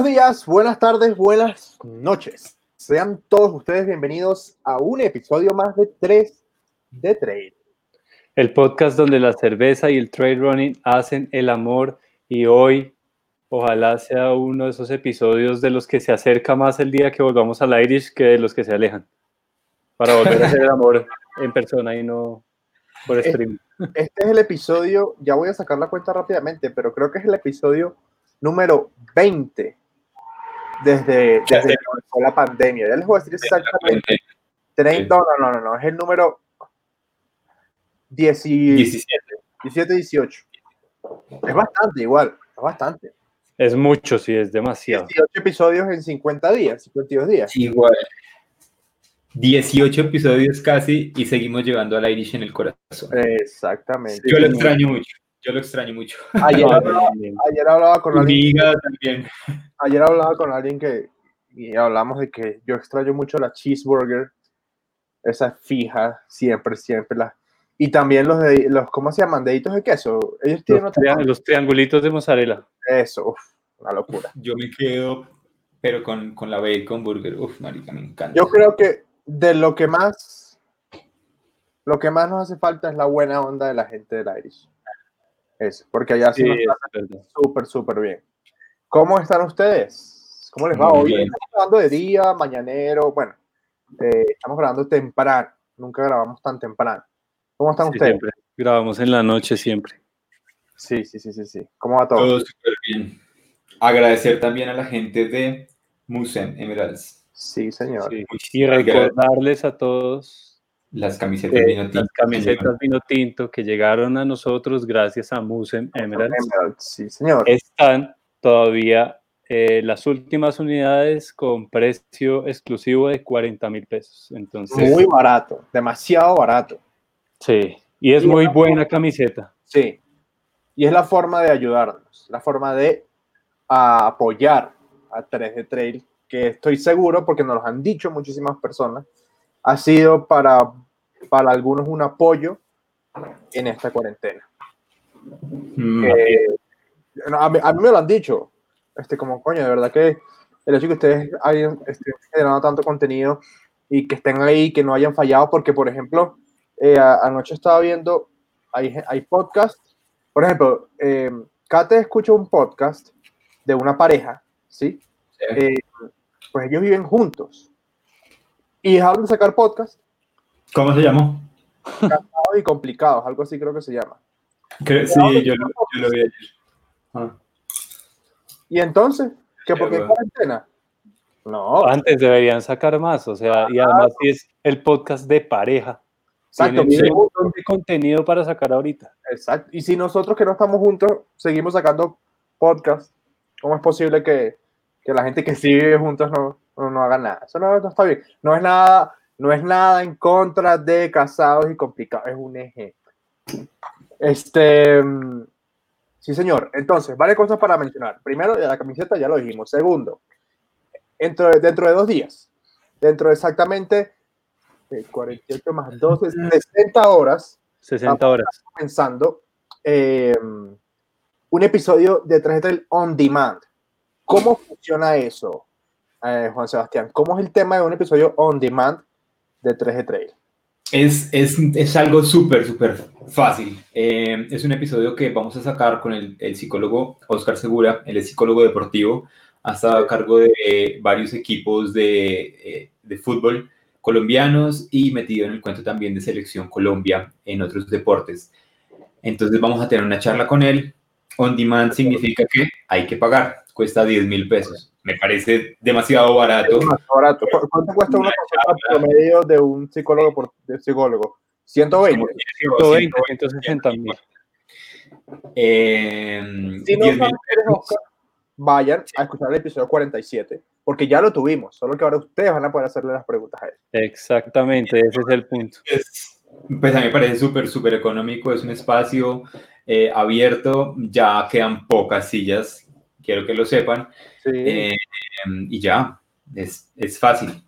Buenos días, buenas tardes, buenas noches. Sean todos ustedes bienvenidos a un episodio más de 3 de Trade. El podcast donde la cerveza y el trade running hacen el amor y hoy ojalá sea uno de esos episodios de los que se acerca más el día que volvamos al Irish que de los que se alejan. Para volver a hacer el amor en persona y no por stream. Este es el episodio, ya voy a sacar la cuenta rápidamente, pero creo que es el episodio número 20 desde, desde que comenzó la pandemia. Ya les voy a decir exactamente. 30, no, no, no, no, es el número 10, 17. 17, 18. Es bastante igual, es bastante. Es mucho, sí, es demasiado. 18 episodios en 50 días, 52 días. Igual. 18 episodios casi y seguimos llevando al Irish en el corazón. Exactamente. Yo lo extraño mucho. Yo lo extraño mucho. Ayer, hablaba, ayer hablaba con alguien. también. Ayer hablaba con alguien que y hablamos de que yo extraño mucho la cheeseburger, esa fija, siempre, siempre la. Y también los de los, ¿cómo se llaman? Deditos de queso. Ellos tienen los, triang los triangulitos de mozzarella. Eso, uf, una locura. Yo me quedo, pero con, con la bacon burger, uf, marica, me encanta. Yo creo que de lo que más, lo que más nos hace falta es la buena onda de la gente del Irish. Eso, porque allá sí, súper, súper bien. ¿Cómo están ustedes? ¿Cómo les va? Hoy estamos grabando de día, mañanero, bueno, eh, estamos grabando temprano, nunca grabamos tan temprano. ¿Cómo están sí, ustedes? Siempre. Grabamos en la noche siempre. Sí, sí, sí, sí, sí. ¿Cómo va todo? Todo súper bien. Agradecer también a la gente de Musem Emeralds. Sí, señor. Sí. Y recordarles a todos las camisetas, eh, vino tinto, las camisetas vino tinto que llegaron a nosotros gracias a Musem Emerald. Sí, señor. Están todavía eh, las últimas unidades con precio exclusivo de 40 mil pesos. Entonces, muy barato, demasiado barato. Sí, y es y muy buena camiseta. Sí, y es la forma de ayudarnos, la forma de a apoyar a 3D Trail, que estoy seguro, porque nos lo han dicho muchísimas personas, ha sido para, para algunos un apoyo en esta cuarentena. Mm. Eh, a, mí, a, mí, me lo han dicho, este, como coño, de verdad que el hecho que ustedes hayan estén generando tanto contenido y que estén ahí, que no hayan fallado, porque por ejemplo, eh, anoche estaba viendo, hay, hay podcasts, por ejemplo, eh, Kate escucha un podcast de una pareja, ¿sí? sí. Eh, pues ellos viven juntos y dejaron de sacar podcast. ¿Cómo se llamó? Cansados y complicados, algo así creo que se llama. Que, sí, yo, lo, yo lo vi ayer. Ah. ¿Y entonces? ¿Que porque es cuarentena? No. Antes deberían sacar más, o sea, y además si es el podcast de pareja. Exacto. Tienen un montón de contenido para sacar ahorita. Exacto. Y si nosotros que no estamos juntos seguimos sacando podcast, ¿cómo es posible que, que la gente que sí vive juntos no, no, no haga nada. Eso no, no, está bien. No es nada, no es nada en contra de casados y complicados, es un ejemplo. Este, sí, señor. Entonces, varias cosas para mencionar. Primero, de la camiseta ya lo dijimos. Segundo, dentro de, dentro de dos días, dentro de exactamente 48 más 12, 60 horas. 60 horas. Comenzando eh, un episodio de 3 On Demand. ¿Cómo funciona eso? Eh, Juan Sebastián, ¿cómo es el tema de un episodio on demand de 3G Trail? Es, es, es algo súper, súper fácil. Eh, es un episodio que vamos a sacar con el, el psicólogo Oscar Segura, él es psicólogo deportivo, ha estado a cargo de varios equipos de, eh, de fútbol colombianos y metido en el cuento también de Selección Colombia en otros deportes. Entonces vamos a tener una charla con él. On demand significa que hay que pagar, cuesta 10 mil pesos me parece demasiado barato. Demasiado barato. ¿Cuánto cuesta una consulta promedio de un psicólogo por de psicólogo? 120. 120, 160 mil. Eh, si no Oscar, vayan a escuchar el episodio 47, porque ya lo tuvimos, solo que ahora ustedes van a poder hacerle las preguntas a él. Exactamente, ese es el punto. Es, pues a mí me parece súper, súper económico, es un espacio eh, abierto, ya quedan pocas sillas, quiero que lo sepan. Sí. Eh, y ya, es, es, fácil.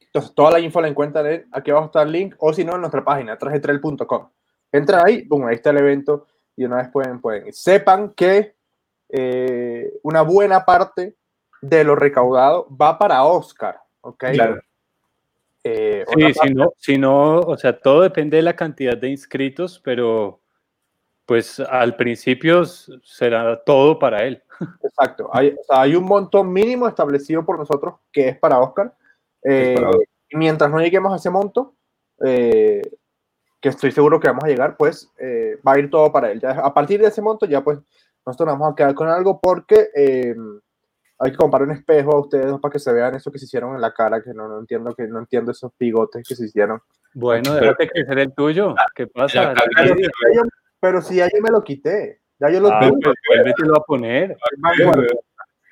Entonces, toda la info la encuentran en, aquí abajo está el link, o si no, en nuestra página, trajetrel.com. Entran ahí, boom, ahí está el evento, y una vez pueden, pueden. Sepan que eh, una buena parte de lo recaudado va para Oscar, ¿ok? Claro. Eh, Sí, si no, si no, o sea, todo depende de la cantidad de inscritos, pero pues al principio será todo para él. Exacto. Hay, o sea, hay un monto mínimo establecido por nosotros que es para Oscar. Eh, Es para y mientras no lleguemos a ese monto, eh, que estoy seguro que vamos a llegar, pues eh, va a ir todo para él. Ya, a partir de ese monto, ya pues nosotros nos vamos a quedar con algo porque eh, hay que comprar un espejo a ustedes para que se vean eso que se hicieron en la cara, que no, no entiendo que no entiendo esos bigotes que se hicieron. Bueno, déjate crecer el tuyo. ¿Qué pasa? Pero, si ya yo- pero si ya yo me lo quité, ya yo lo Ah, tuve. pues vuélvetelo a poner.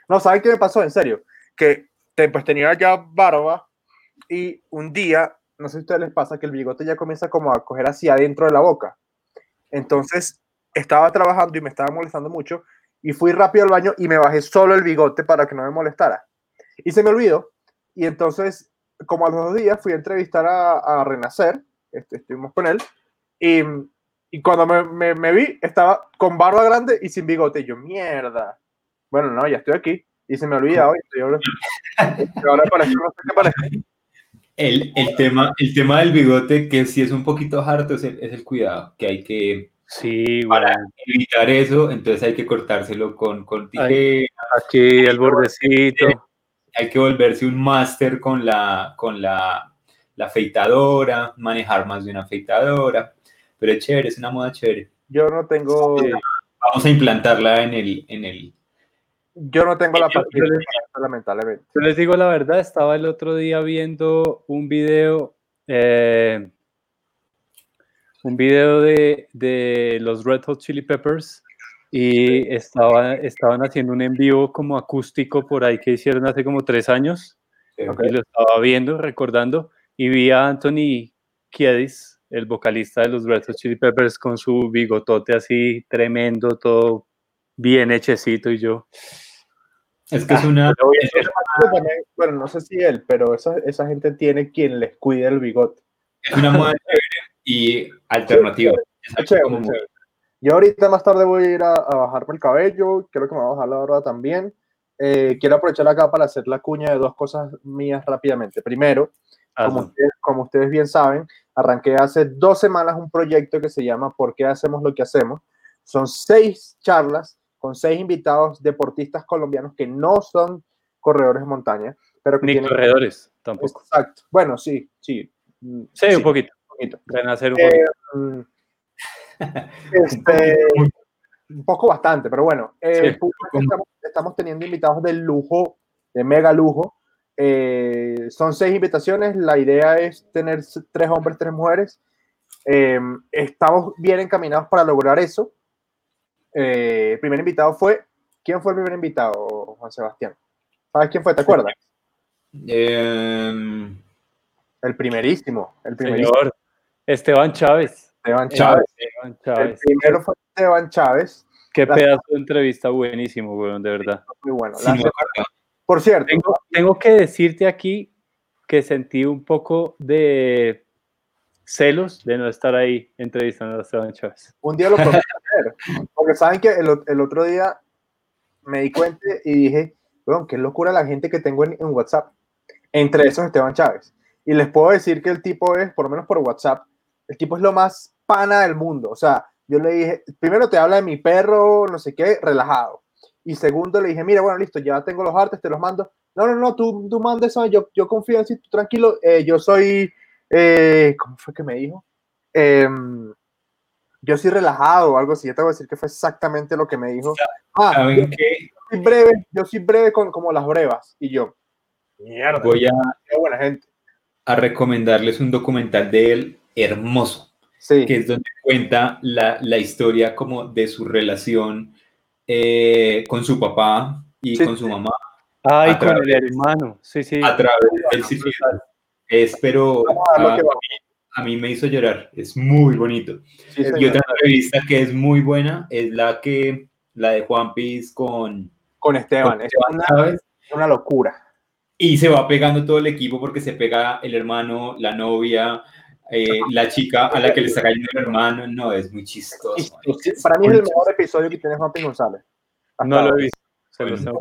No, ¿saben qué me pasó? En serio. Que pues tenía ya barba y un día, no sé si a ustedes les pasa, que el bigote ya comienza como a coger hacia adentro de la boca. Entonces, estaba trabajando y me estaba molestando mucho y fui rápido al baño y me bajé solo el bigote para que no me molestara. Y se me olvidó. Y entonces, como a los dos días, fui a entrevistar a, a Renacer, este, estuvimos con él, y, y cuando me, me- me vi, estaba con barba grande y sin bigote. Yo, mierda. Bueno, no, ya estoy aquí. Y se me olvida hoy. Ahora, parece, no sé qué parece. El, el tema, el tema del bigote, que sí es un poquito harto, es el, es el cuidado, que hay que Sí, Para- bueno. evitar eso, entonces hay que cortárselo con, con tijera. Aquí el bordecito. hay que volverse un máster con la, con la, la afeitadora, manejar más de una afeitadora, pero es chévere, es una moda chévere. Yo no tengo. Vamos a implantarla en el, en el, yo no tengo la Yo- paciencia, yo les- lamentablemente. Yo les digo la verdad, estaba el otro día viendo un video, eh, un video de, de los Red Hot Chili Peppers y estaba, estaban haciendo un en vivo como acústico por ahí que hicieron hace como tres años y lo estaba viendo, recordando y vi a Anthony Kiedis, el vocalista de los Red Hot Chili Peppers con su bigotote así tremendo, todo bien hechecito y yo, es que es una, Pero hoy- es- también, bueno, no sé si él, pero esa, esa gente tiene quien les cuide el bigote. es una moda chévere y alternativa. Es algo Chévere, muy- chévere. Yo ahorita más tarde voy a ir a, a bajarme el cabello, creo que me voy a bajar la barba también. Eh, quiero aprovechar acá para hacer la cuña de dos cosas mías rápidamente. Primero, como ustedes, como ustedes bien saben, arranqué hace dos semanas un proyecto que se llama ¿Por qué hacemos lo que hacemos? Son seis charlas con seis invitados deportistas colombianos que no son corredores de montaña, pero que ni tienen... corredores tampoco. Exacto. Bueno, sí, sí. mm, Sí, un poquito. poquito. Renacer un Eh, poquito. Mm, este, un poco bastante, pero bueno, eh, Sí. estamos, estamos teniendo invitados de lujo, de mega lujo. Eh, son seis invitaciones, la idea es tener tres hombres, tres mujeres. Eh, estamos bien encaminados para lograr eso. Eh, el primer invitado fue, ¿quién fue el primer invitado, Juan Sebastián? ¿Sabes quién fue? ¿Te acuerdas? Em, El primerísimo, el primerísimo, Señor Esteban Chávez. Esteban Chávez. El primero fue Esteban Chávez, Qué la- pedazo de entrevista buenísimo, weón, de verdad. muy bueno. La. Por cierto, Tengo, tengo que decirte aquí que sentí un poco de celos de no estar ahí entrevistando a Esteban Chávez. Un día lo prometo hacer. Porque saben que el, el otro día me di cuenta y dije, bueno, qué locura la gente que tengo en, en WhatsApp. Entre esos Esteban Chávez. Y les puedo decir que el tipo es, por lo menos por WhatsApp, el tipo es lo más pana del mundo. O sea, yo le dije, primero te habla de mi perro, no sé qué, relajado. Y segundo le dije, mira, bueno, listo, ya tengo los artes, te los mando. No, no, no, tú, tú mandes eso, yo, yo confío en ti, tú tranquilo, eh, yo soy, eh, ¿cómo fue que me dijo? Em, yo soy relajado o algo así. Yo te voy a decir que fue exactamente lo que me dijo. Ah, yo soy breve, yo soy breve con como las brevas. Y yo, mierda, Voy a, qué buena gente. a recomendarles un documental de él hermoso, Sí, que es donde cuenta la, la historia como de su relación eh, con su papá y Sí. con su mamá Ay, A con el través- hermano. Sí, sí. a través del ciclismo. Es, pero Vamos a a, mí me hizo llorar, es muy bonito. sí, Y señor. otra entrevista que es muy buena es la que la de Juan Piz con, con Esteban. con Es Esteban una, Chávez. una locura. Y se va pegando todo el equipo porque se pega el hermano, la novia, eh, la chica a la que le está cayendo el hermano. No, es muy chistoso. Y- y- para mí es el mejor episodio que tiene Juan P. González. Hasta No lo he visto. Se tengo no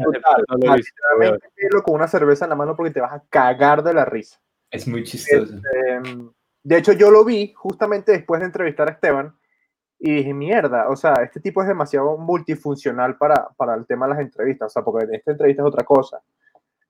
lo he visto, con una cerveza en la mano porque te vas a cagar de la risa. Es muy chistoso. Em, de hecho, yo lo vi justamente después de entrevistar a Esteban y dije, mierda, o sea, este tipo es demasiado multifuncional para, para el tema de las entrevistas, o sea, porque esta entrevista es otra cosa.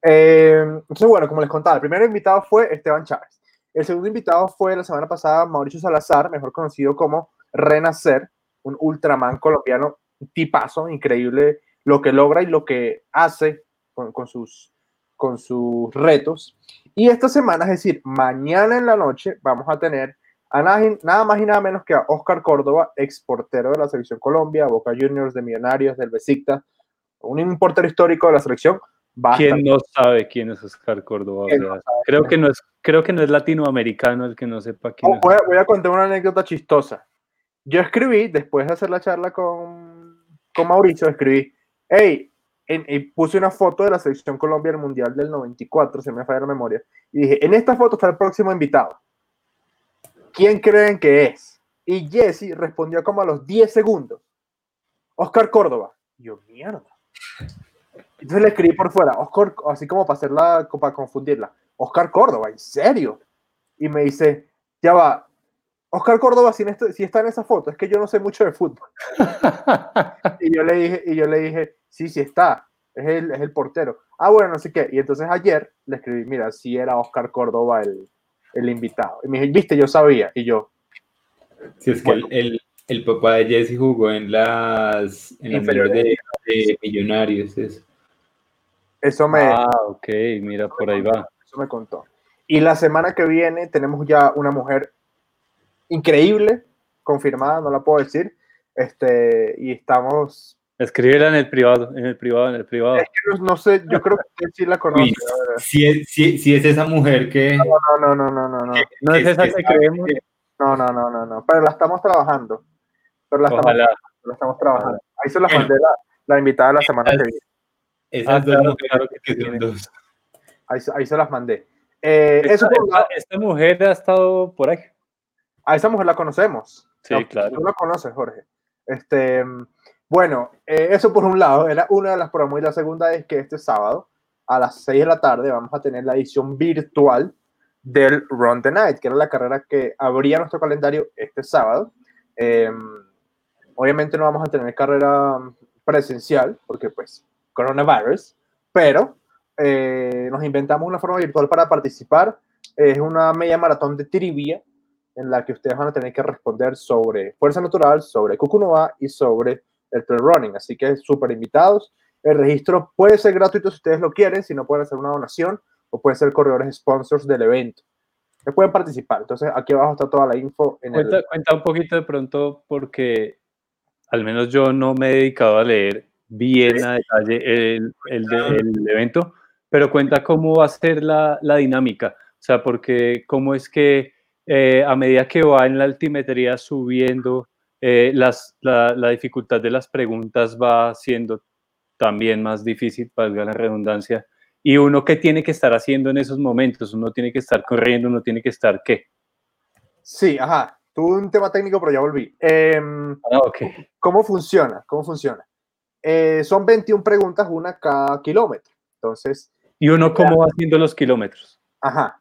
Em, entonces, bueno, como les contaba, el primer invitado fue Esteban Chávez. El segundo invitado fue la semana pasada Mauricio Salazar, mejor conocido como Renacer, un ultraman colombiano, un tipazo, increíble lo que logra y lo que hace con, sus, con sus retos. Y esta semana, es decir, mañana en la noche, vamos a tener a nada, nada más y nada menos que a Oscar Córdoba, exportero de la selección Colombia, Boca Juniors, de Millonarios, del Besiktas, un portero histórico de la selección. ¿Quién no sabe quién es Oscar Córdoba? O ¿Quién sea, no sabe creo que no es, creo que no es latinoamericano el que no sepa quién Oh, es. voy, a, voy a contar una anécdota chistosa. Yo escribí, después de hacer la charla con, con Mauricio, escribí, hey, en- y puse una foto de la selección Colombia del Mundial del 94, se me falla la memoria, y dije, en esta foto está el próximo invitado. ¿Quién creen que es? Y Jesse respondió como a los 10 segundos. Oscar Córdoba. Yo, mierda. Entonces le escribí por fuera, Oscar, así como para hacerla, para confundirla. Oscar Córdoba, ¿en serio? Y me dice, ya va, Oscar Córdoba si, si está en esa foto, es que yo no sé mucho de fútbol. Y yo le dije, y yo le dije, sí, sí está, es el, es el portero. Ah, bueno, no sé qué. Y entonces ayer le escribí, mira, sí era Oscar Córdoba el, el invitado. Y me dije, viste, yo sabía. Y yo, Sí, es que el, el, el papá de Jesse jugó en las, en Inferiores. de, de Millonarios. Eso. Eso me, Ah, ok, mira, por ahí va. eso me contó. Y la semana que viene tenemos ya una mujer increíble, confirmada, no la puedo decir. Este, y estamos. Escríbela en el privado, en el privado, en el privado. Es que no, no sé, yo creo que sí la conoce. Uy, la. Si es, si, si es esa mujer que... No, no, no, no, no, no. No es es esa que que creemos. No, no, no, no, no. Pero la estamos trabajando. Pero la estamos, Ojalá. la estamos trabajando. Ahí se la Bueno. mandé la, la invitada la semana que viene. Esas Ah, claro, claro que son dos. Ahí, se- ahí se las mandé. Eh, Esta, eso por esta- esta mujer ha estado por ahí. a esa mujer la conocemos. Sí, No, claro. Tú la conoces, Jorge. Este, mm, bueno, eh, eso por un lado era una de las promos. Y la segunda es que este sábado a las 6 de la tarde vamos a tener la edición virtual del Run the Night, que era la carrera que abría nuestro calendario este sábado. Eh, obviamente no vamos a tener carrera presencial, porque pues coronavirus, pero eh, nos inventamos una forma virtual para participar. Es una media maratón de trivia en la que ustedes van a tener que responder sobre fuerza natural, sobre Kukunoa y sobre el trail running. Así que súper invitados. El registro puede ser gratuito si ustedes lo quieren, si no pueden hacer una donación o pueden ser corredores sponsors del evento. Que pueden participar. Entonces aquí abajo está toda la info en el... Cuenta, cuenta un poquito de pronto porque al menos yo no me he dedicado a leer bien a detalle el, el, el evento, pero cuenta cómo va a ser la, la dinámica. O sea, porque cómo es que eh, a medida que va en la altimetría subiendo, eh, las, la, la dificultad de las preguntas va siendo también más difícil, valga la redundancia. Y uno qué tiene que estar haciendo en esos momentos, uno tiene que estar corriendo, uno tiene que estar qué. Sí, ajá. Tuve un tema técnico, pero ya volví. Em, Ah, ok. ¿Cómo funciona? ¿Cómo funciona? Eh, son 21 preguntas, una cada kilómetro. Entonces, ¿Y uno cómo va haciendo los kilómetros? Ajá.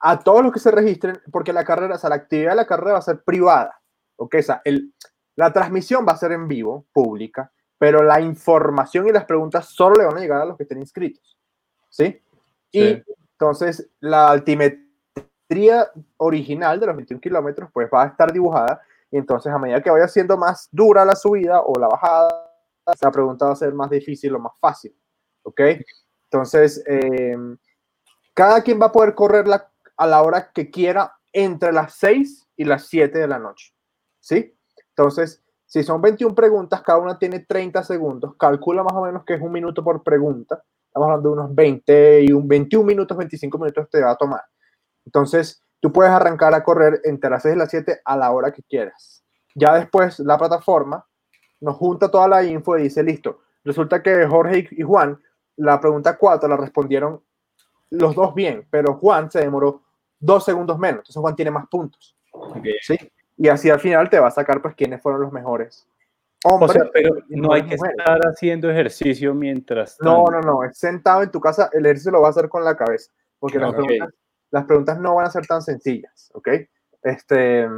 A todos los que se registren, porque la carrera, o sea, la actividad de la carrera va a ser privada. ¿ok? O sea, el, la transmisión va a ser en vivo, pública, pero la información y las preguntas solo le van a llegar a los que estén inscritos. ¿Sí? Y Sí. entonces la altimetría original de los 21 kilómetros, pues va a estar dibujada. Y entonces, a medida que vaya siendo más dura la subida o la bajada, la pregunta va a ser más difícil o más fácil. ¿Ok? Entonces, eh, cada quien va a poder correrla a la hora que quiera entre las 6 y las 7 de la noche. ¿Sí? Entonces, si son 21 preguntas, cada una tiene 30 segundos. Calcula más o menos que es un minuto por pregunta. Estamos hablando de unos 20 y un 21 minutos, 25 minutos te va a tomar. Entonces, tú puedes arrancar a correr entre las 6 y las 7 a la hora que quieras. Ya después, la plataforma nos junta toda la info y dice, listo, resulta que Jorge y Juan, la pregunta 4 la respondieron los dos bien, pero Juan se demoró dos segundos menos, entonces Juan tiene más puntos, Ok. ¿sí? Y así al final te va a sacar pues quiénes fueron los mejores o sea, pero no hay que estar haciendo ejercicio mientras. No, no, no, es sentado en tu casa, el ejercicio lo va a hacer con la cabeza, porque las, preguntas, las, preguntas, no van a ser tan sencillas, ¿ok? Este,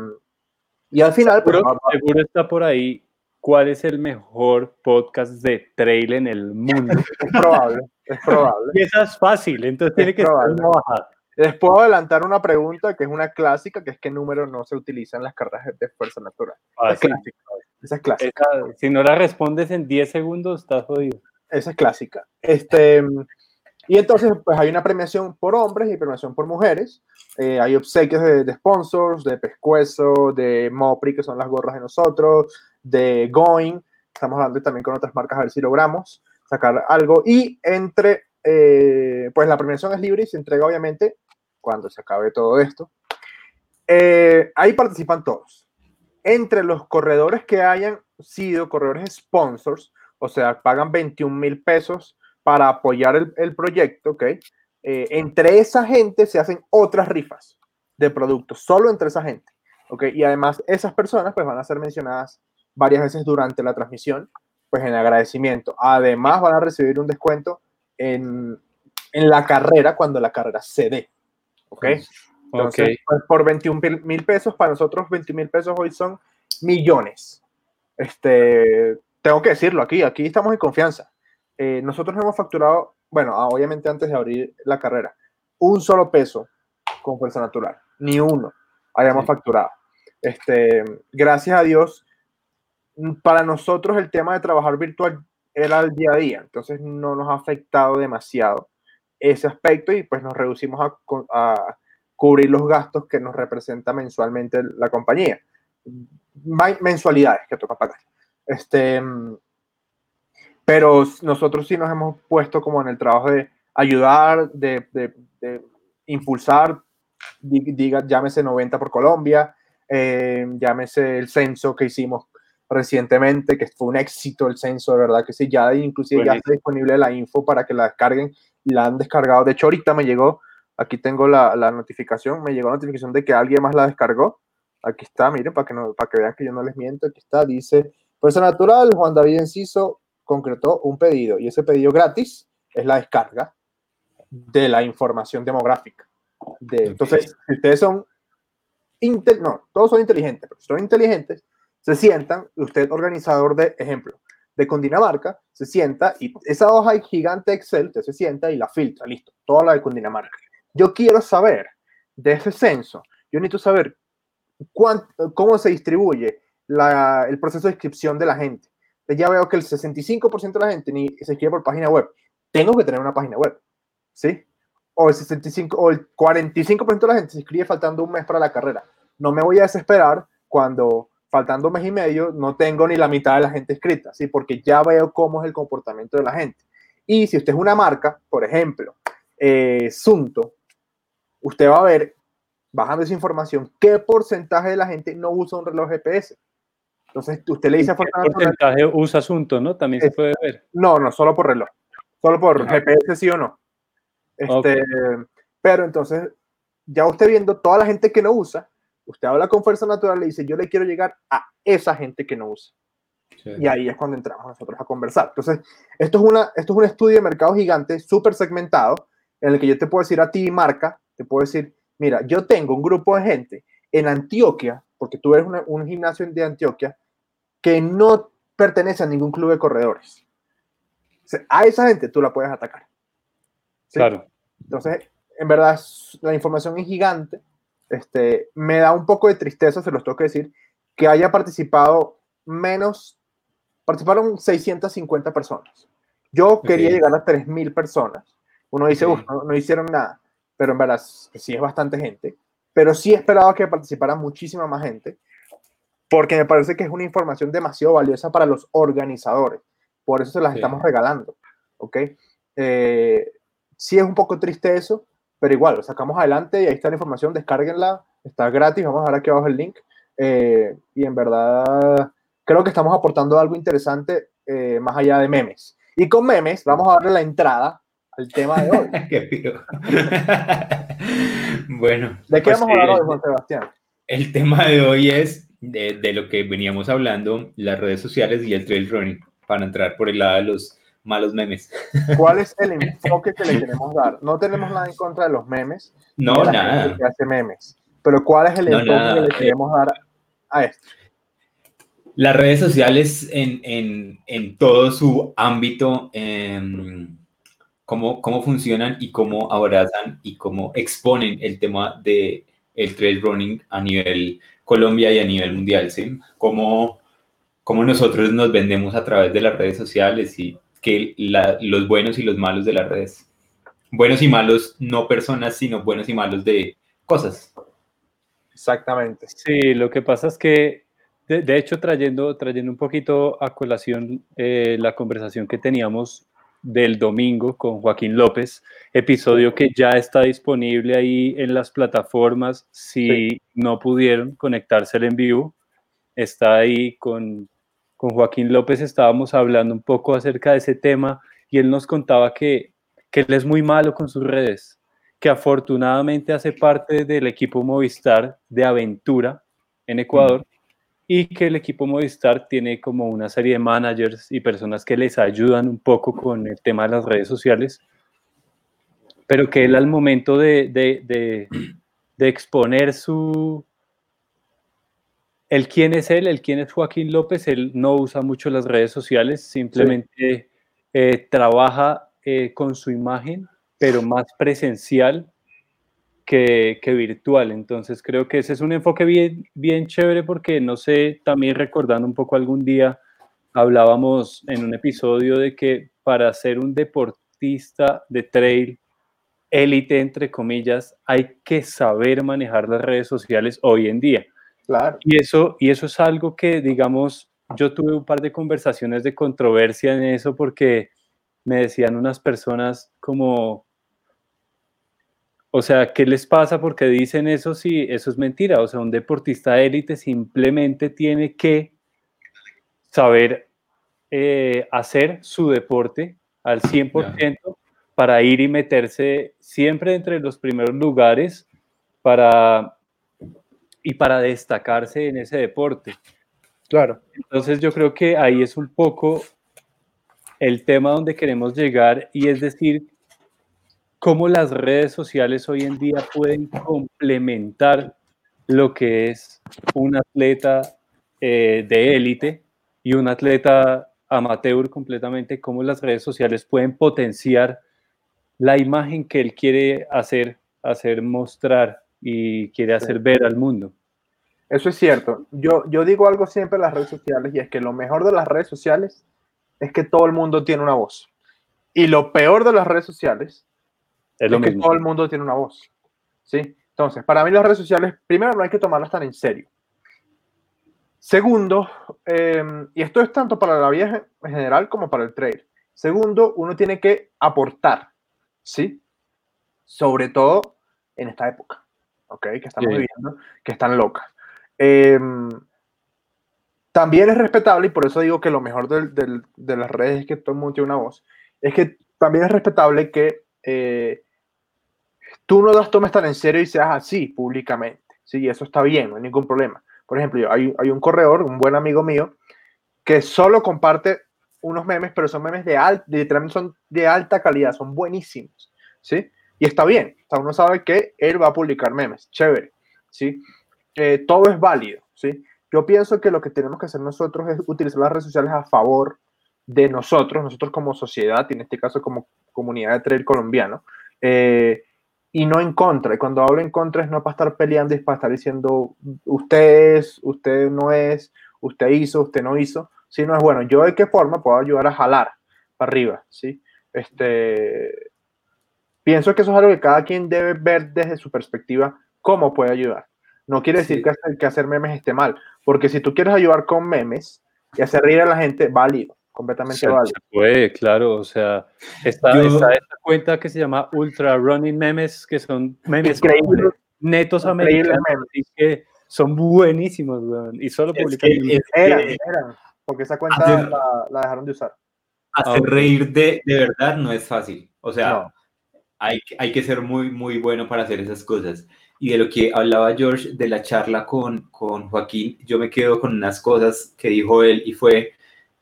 y al final... Pues, seguro, está por ahí cuál es el mejor podcast de trail en el mundo. es probable, es probable. Y esa es fácil, entonces tiene que estar una bajada. Les puedo adelantar una pregunta que es una clásica, que es qué número no se utiliza en las carreras de fuerza natural. Ah, es clásica. Esa es clásica. si no la respondes en 10 segundos, estás jodido. Esa es clásica. Este, y entonces, pues hay una premiación por hombres y premiación por mujeres. Eh, hay obsequios de, sponsors, de Pescuezo, de Mopri, que son las gorras de nosotros, de Going. Estamos hablando también con otras marcas a ver si logramos sacar algo. Y entre, eh, pues la premiación es libre y se entrega obviamente cuando se acabe todo esto. Eh, ahí participan todos entre los corredores que hayan sido corredores sponsors, o sea, pagan 21 mil pesos para apoyar el, proyecto, ¿ok? Eh, entre esa gente se hacen otras rifas de productos, solo entre esa gente, ¿ok? Y además esas personas pues van a ser mencionadas varias veces durante la transmisión, pues en agradecimiento. Además van a recibir un descuento en, en la carrera cuando la carrera se dé, ¿ok? Entonces, pues, por 21 mil pesos, para nosotros 20 mil pesos hoy son millones. Este, tengo que decirlo aquí, aquí estamos en confianza. Eh, nosotros hemos facturado, bueno, ah, obviamente antes de abrir la carrera, un solo peso con fuerza natural, ni uno hayamos facturado. Este, gracias a Dios, para nosotros el tema de trabajar virtual era el día a día, entonces no nos ha afectado demasiado ese aspecto y pues nos reducimos a cubrir los gastos que nos representa mensualmente la compañía. Mensualidades que toca pagar. Este, pero nosotros sí nos hemos puesto como en el trabajo de ayudar, de, impulsar, diga, llámese 90 por Colombia, eh, llámese el censo que hicimos recientemente, que fue un éxito el censo, de verdad que sí, ya inclusive ya está disponible la info para que la descarguen, la han descargado, de hecho ahorita me llegó Aquí tengo la, notificación, me llegó la notificación de que alguien más la descargó. Aquí está, miren, para que, no, para que vean que yo no les miento. Aquí está, dice, Fuerza Natural, Juan David Enciso concretó un pedido y ese pedido gratis es la descarga de la información demográfica. De, entonces, si ustedes son, no, todos son inteligentes, pero si son inteligentes, se sientan, usted organizador de ejemplo, de Cundinamarca, se sienta y esa hoja gigante Excel, usted se sienta y la filtra, listo, toda la de Cundinamarca. Yo quiero saber de ese censo, yo necesito saber cómo se distribuye el proceso de inscripción de la gente. Ya veo que el 65% de la gente ni se inscribe por página web. Tengo que tener una página web, ¿sí? O el 65 o el 45% de la gente se inscribe faltando un mes para la carrera. No me voy a desesperar cuando faltando mes y medio no tengo ni la mitad de la gente inscrita, ¿sí? Porque ya veo cómo es el comportamiento de la gente. Y si usted es una marca, por ejemplo, eh, Sunto, usted va a ver, bajando esa información, qué porcentaje de la gente no usa un reloj GPS. Entonces, usted le dice a ¿Qué porcentaje usa asunto, no? También se puede ver. No, no, solo por reloj. Solo por GPS, sí o no. Este, Pero entonces, ya usted viendo toda la gente que no usa, usted habla con Fuerza Natural y dice, yo le quiero llegar a esa gente que no usa. Y ahí es cuando entramos nosotros a conversar. Entonces, esto es, una, esto es un estudio de mercado gigante, súper segmentado, en el que yo te puedo decir a ti, marca, te puedo decir, mira, yo tengo un grupo de gente en Antioquia, porque tú eres un gimnasio de Antioquia, que no pertenece a ningún club de corredores. a esa gente tú la puedes atacar. Claro. Entonces, en verdad, la información es gigante. Este, me da un poco de tristeza, se los tengo que decir, que haya participado menos, participaron 650 personas. Yo quería llegar a 3.000 personas. Uno dice, no, hicieron nada pero en verdad sí es bastante gente. Pero sí esperaba que participara muchísima más gente, porque me parece que es una información demasiado valiosa para los organizadores. Por eso se las estamos regalando. ¿Ok? Eh, sí es un poco triste eso, pero igual, lo sacamos adelante y ahí está la información, descárguenla, está gratis, vamos a dejar aquí abajo el link. Eh, y en verdad, creo que estamos aportando algo interesante eh, más allá de memes. Y con memes, vamos a darle la entrada el tema de hoy. Qué bueno. ¿De qué pues, vamos a hablar hoy, Juan Sebastián? El tema de hoy es de, de, lo que veníamos hablando, las redes sociales y el trail running, para entrar por el lado de los malos memes. ¿Cuál es el enfoque que le queremos dar? No tenemos nada en contra de los memes. No, nada. Que hace memes. Pero ¿cuál es el enfoque que le queremos dar a esto? Las redes sociales en, en, en todo su ámbito, cómo, cómo funcionan y cómo abrazan y cómo exponen el tema de el trail running a nivel Colombia y a nivel mundial, ¿sí? Cómo, cómo nosotros nos vendemos a través de las redes sociales y que los buenos y los malos de las redes. Buenos y malos, no personas, sino buenos y malos de cosas. Exactamente. Sí, lo que pasa es que, de, hecho, trayendo, trayendo un poquito a colación eh, la conversación que teníamos del domingo con Joaquín López, episodio que ya está disponible ahí en las plataformas. Si no pudieron conectarse en vivo, está ahí con con Joaquín López estábamos hablando un poco acerca de ese tema y él nos contaba que, que él es muy malo con sus redes, que afortunadamente hace parte del equipo Movistar de aventura en Ecuador y que el equipo Movistar tiene como una serie de managers y personas que les ayudan un poco con el tema de las redes sociales, pero que él al momento de, de, de exponer su, el quién es él, el quién es Joaquín López, él no usa mucho las redes sociales, simplemente eh, trabaja eh, con su imagen, pero más presencial que, virtual. Entonces creo que ese es un enfoque bien, bien chévere porque, no sé, también recordando un poco algún día, hablábamos en un episodio de que para ser un deportista de trail élite, entre comillas, hay que saber manejar las redes sociales hoy en día y eso, y eso es algo que, digamos, yo tuve un par de conversaciones de controversia en eso porque me decían unas personas como, o sea, ¿qué les pasa? Porque dicen eso si eso es mentira. O sea, un deportista élite simplemente tiene que saber eh, hacer su deporte al 100% para ir y meterse siempre entre los primeros lugares para y para destacarse en ese deporte. Claro. Entonces yo creo que ahí es un poco el tema donde queremos llegar y es decir, cómo las redes sociales hoy en día pueden complementar lo que es un atleta eh, de élite y un atleta amateur completamente, cómo las redes sociales pueden potenciar la imagen que él quiere hacer, hacer mostrar y quiere hacer ver al mundo. Eso es cierto. Yo, yo digo algo siempre en las redes sociales y es que lo mejor de las redes sociales es que todo el mundo tiene una voz. Y lo peor de las redes sociales es, que todo el mundo tiene una voz. ¿Sí? Entonces, para mí las redes sociales, primero, no hay que tomarlas tan en serio. Segundo, em, y esto es tanto para la vida en general como para el trail. Segundo, uno tiene que aportar, ¿sí? Sobre todo en esta época. ¿Ok? Que estamos viviendo, que están locas. Em, también es respetable, y por eso digo que lo mejor de las redes es que todo el mundo tiene una voz, es que también es respetable que eh, tú no das tomes tan en serio y seas así públicamente. Sí, eso está bien, no hay ningún problema. Por ejemplo, hay, hay un corredor, un buen amigo mío, que solo comparte unos memes, pero son memes de alta, literalmente son de alta calidad, son buenísimos, ¿sí? Y está bien, o sea, uno sabe que él va a publicar memes, chévere, ¿sí? Eh, todo es válido, ¿sí? Yo pienso que lo que tenemos que hacer nosotros es utilizar las redes sociales a favor de nosotros, nosotros como sociedad, y en este caso como comunidad de trail colombiano, eh, y no en contra. Y cuando hablo en contra es no para estar peleando, es para estar diciendo usted es, usted no es, usted hizo, usted no hizo, sino es bueno, yo de qué forma puedo ayudar a jalar para arriba, ¿sí? Este, Pienso que eso es algo que cada quien debe ver desde su perspectiva cómo puede ayudar. No quiere decir que, hacer, que hacer memes esté mal, porque si tú quieres ayudar con memes y hacer reír a la gente, válido, completamente válido. Se puede, claro, o sea, está, esta cuenta que se llama Ultra Running Memes, que son memes netos americanos, y que son buenísimos, y solo publican. eran, eran, porque esa cuenta la, dejaron de usar. Hacer reír de, de verdad no es fácil, o sea hay, hay que ser muy, muy bueno para hacer esas cosas. y de lo que hablaba George de la charla con, con Joaquín, yo me quedo con unas cosas que dijo él y fue,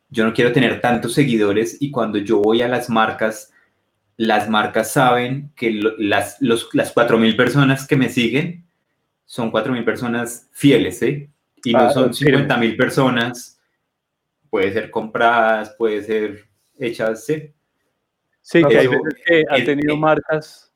yo no quiero tener tantos seguidores y cuando yo voy a las marcas, las marcas saben que las, los, las 4.000 personas que me siguen son 4.000 personas fieles, ¿eh? Y no son 50.000 personas, puede ser compradas, puede ser hechas, ¿sí? Sí, que hay veces que ha tenido marcas.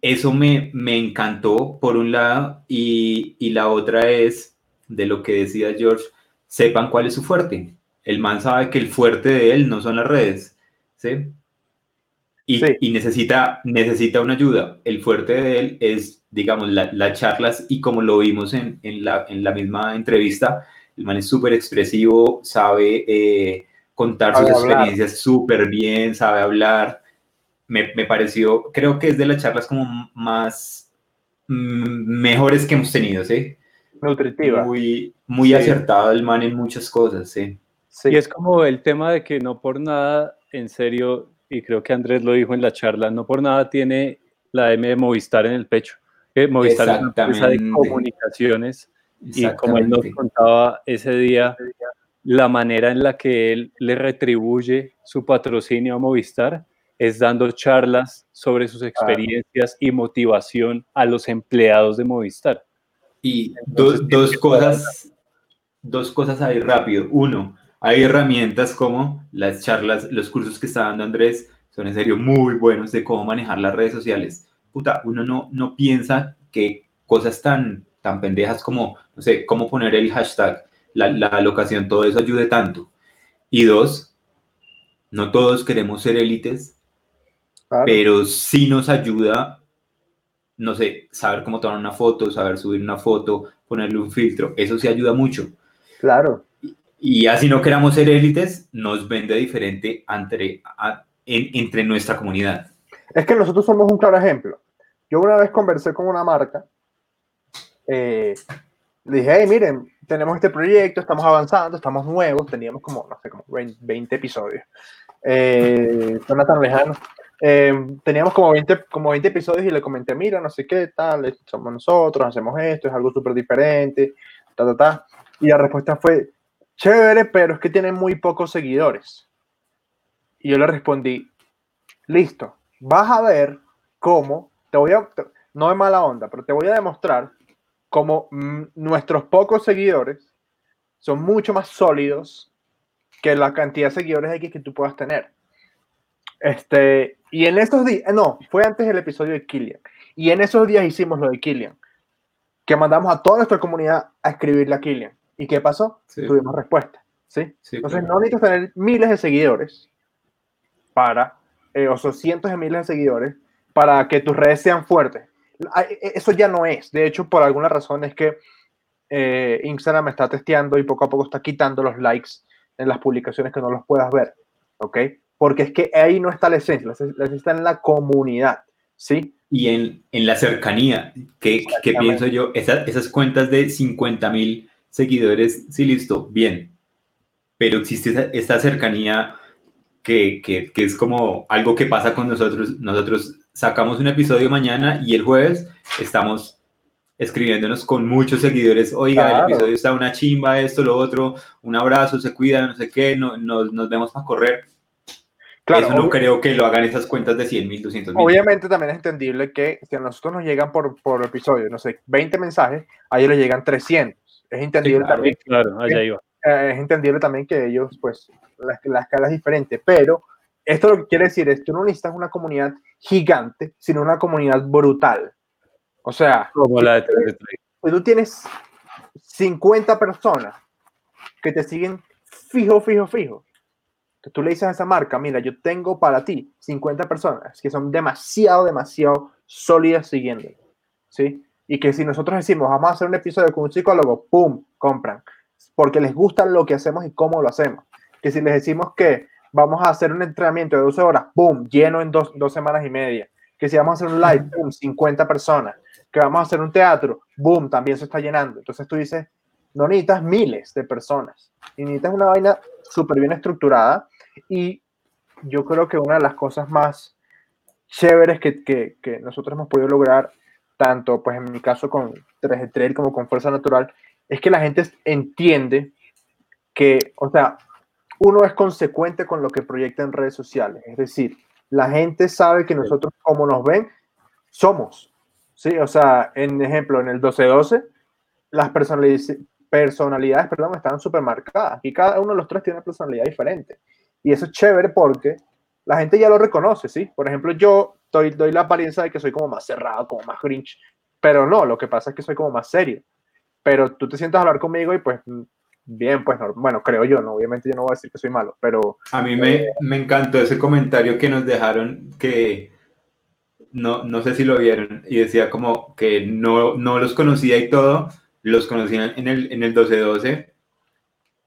Eso me, me encantó, por un lado, y, y la otra es, de lo que decía George, sepan cuál es su fuerte. El man sabe que el fuerte de él no son las redes, ¿sí? Y, necesita, necesita una ayuda. El fuerte de él es, digamos, las charlas y como lo vimos en, en, la, en la misma entrevista, el man es súper expresivo, sabe eh, contar sus experiencias súper bien, sabe hablar. Me, me, pareció, creo que es de las charlas como más mm, mejores que hemos tenido, ¿sí? Nutritiva. Muy, muy acertado el man en muchas cosas, ¿sí? sí. Y es como el tema de que no por nada, en serio, y creo que Andrés lo dijo en la charla, no por nada tiene la M de Movistar en el pecho. Eh, Movistar es una empresa de comunicaciones y como él nos contaba ese día, la manera en la que él le retribuye su patrocinio a Movistar es dando charlas sobre sus experiencias y motivación a los empleados de Movistar. Y dos, dos cosas, dos cosas ahí rápido. Uno, hay herramientas como las charlas, los cursos que está dando Andrés, son en serio muy buenos de cómo manejar las redes sociales. Puta, uno no, no piensa que cosas tan, tan pendejas como, no sé, cómo poner el hashtag, la, la alocación, todo eso ayude tanto. Y dos, no todos queremos ser élites, pero sí nos ayuda, no sé, saber cómo tomar una foto, saber subir una foto, ponerle un filtro, eso sí ayuda mucho. Claro. Y así no queramos ser élites, nos vende diferente entre, entre nuestra comunidad. Es que nosotros somos un claro ejemplo. Yo una vez conversé con una marca, eh, le dije, hey, miren, tenemos este proyecto, estamos avanzando, estamos nuevos, teníamos como, no sé, como 20 episodios. Eh, no tan lejano. Eh, teníamos como 20, como 20 episodios y le comenté, mira, no sé qué, tal, somos nosotros, hacemos esto, es algo súper diferente, ta, ta, ta. Y la respuesta fue, chévere, pero es que tiene muy pocos seguidores. Y yo le respondí, listo, vas a ver cómo, te voy a, no de mala onda, pero te voy a demostrar cómo mm, nuestros pocos seguidores son mucho más sólidos que la cantidad de seguidores X que tú puedas tener. Este, y en esos días, no, fue antes del episodio de Killian. Y en esos días hicimos lo de Killian, que mandamos a toda nuestra comunidad a escribirle a Killian. ¿Y qué pasó? Tuvimos respuesta. ¿sí? Entonces no necesitas tener miles de seguidores para, eh, o son cientos de miles de seguidores para que tus redes sean fuertes. E, eso ya no es. De hecho, por alguna razón es que eh, Instagram está testeando y poco a poco está quitando los likes en las publicaciones que no los puedas ver. ¿Ok? Porque es que ahí no está la esencia. La esencia está en la comunidad. ¿Sí? Y en, en la cercanía, que, que pienso yo, esas, esas cuentas de 50 mil seguidores, sí, listo, bien. Pero existe esta cercanía que, que, que, es como algo que pasa con nosotros. Nosotros sacamos un episodio mañana y el jueves estamos escribiéndonos con muchos seguidores. Oiga, el episodio está una chimba, esto, lo otro, un abrazo, se cuida, no sé qué, no, nos, nos vemos para correr. Claro, Eso no creo que lo hagan esas cuentas de 100 mil, 200 mil. Obviamente también es entendible que si a nosotros nos llegan por, por episodio, no sé, 20 mensajes, a ellos les llegan 300 es entendible también. Eh, es entendible también que ellos, pues, la, la, escala es diferente, pero esto lo que quiere decir es que no necesitas una comunidad gigante, sino una comunidad brutal. O sea, como la de pues tú tienes 50 personas que te siguen fijo, fijo, fijo. Que tú le dices a esa marca, mira, yo tengo para ti 50 personas que son demasiado, demasiado sólidas siguiendo. ¿Sí? y que si nosotros decimos, vamos a hacer un episodio con un psicólogo, ¡pum!, compran, porque les gusta lo que hacemos y cómo lo hacemos. Que si les decimos que vamos a hacer un entrenamiento de 12 horas, ¡pum!, lleno en dos, dos semanas y media. Que si vamos a hacer un live, ¡pum!, 50 personas. Que vamos a hacer un teatro, ¡boom!, también se está llenando. Entonces tú dices, no necesitas miles de personas, y necesitas una vaina súper bien estructurada. Y yo creo que una de las cosas más chéveres que, que, que nosotros hemos podido lograr tanto pues en mi caso con 3 Trail como con Fuerza Natural, es que la gente entiende que, o sea, uno es consecuente con lo que proyecta en redes sociales. Es decir, la gente sabe que nosotros, como nos ven, somos. Sí, o sea, en ejemplo, en el 12-12, las personalidades, personalidades perdón, estaban súper marcadas. Y cada uno de los tres tiene una personalidad diferente. Y eso es chévere porque la gente ya lo reconoce, ¿sí? Por ejemplo, yo doy, doy la apariencia de que soy como más cerrado, como más grinch, pero no, lo que pasa es que soy como más serio. Pero tú te sientas a hablar conmigo y pues bien, pues bueno, creo yo, ¿no? Obviamente yo no voy a decir que soy malo, pero... A mí me, eh, me encantó ese comentario que nos dejaron que no, no sé si lo vieron y decía como que no, no los conocía y todo, los conocían en el, en el 12-12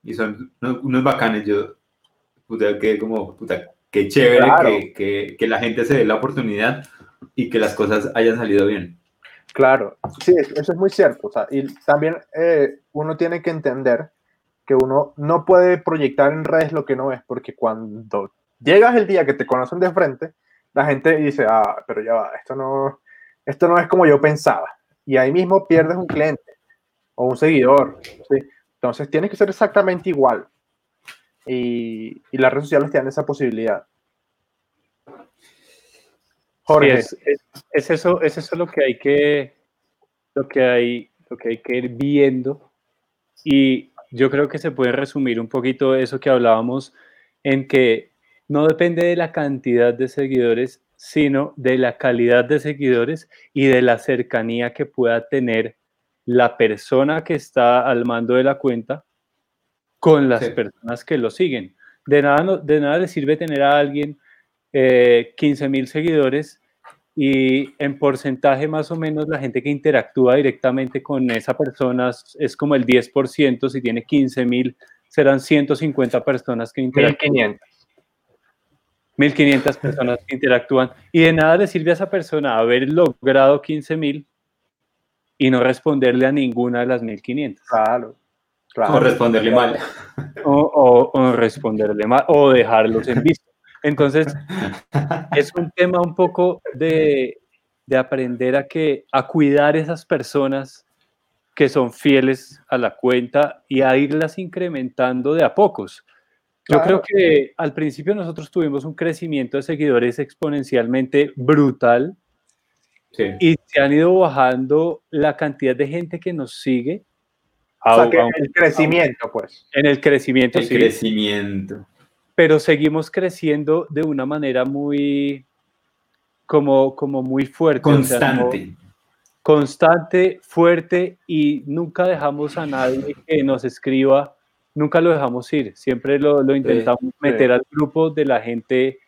y son unos, bacanes, yo, puta, que como, puta, qué chévere que, que, que la gente se dé la oportunidad y que las cosas hayan salido bien. Claro, sí, eso es muy cierto. O sea, y también eh, uno tiene que entender que uno no puede proyectar en redes lo que no es, porque cuando llegas el día que te conocen de frente, la gente dice, ah, pero ya va, esto no, esto no es como yo pensaba. Y ahí mismo pierdes un cliente o un seguidor. Entonces tienes que ser exactamente igual. Y, las redes sociales tienen esa posibilidad. Jorge. es, es, eso, es eso lo que hay que, lo que hay, lo que hay que ir viendo. Y yo creo que se puede resumir un poquito eso que hablábamos en que no depende de la cantidad de seguidores, sino de la calidad de seguidores y de la cercanía que pueda tener la persona que está al mando de la cuenta con las personas que lo siguen. De nada, de nada le sirve tener a alguien eh, 15 mil seguidores y en porcentaje más o menos la gente que interactúa directamente con esa persona es como el 10%, si tiene 15 mil serán 150 personas que interactúan. 1500 personas que interactúan y de nada le sirve a esa persona haber logrado 15 mil y no responderle a ninguna de las 1500. Claro. Claro. O responderle mal. O, o, responderle mal o dejarlos en visto. Entonces, es un tema un poco de, aprender a, que, a cuidar esas personas que son fieles a la cuenta y a irlas incrementando de a pocos. Yo creo que al principio nosotros tuvimos un crecimiento de seguidores exponencialmente brutal y se han ido bajando la cantidad de gente que nos sigue. O sea, en el crecimiento, pues. En el crecimiento, el crecimiento pero seguimos creciendo de una manera muy, como, como muy fuerte. Constante. constante, fuerte y nunca dejamos a nadie que nos escriba, nunca lo dejamos ir, siempre lo, lo intentamos meter al grupo de la gente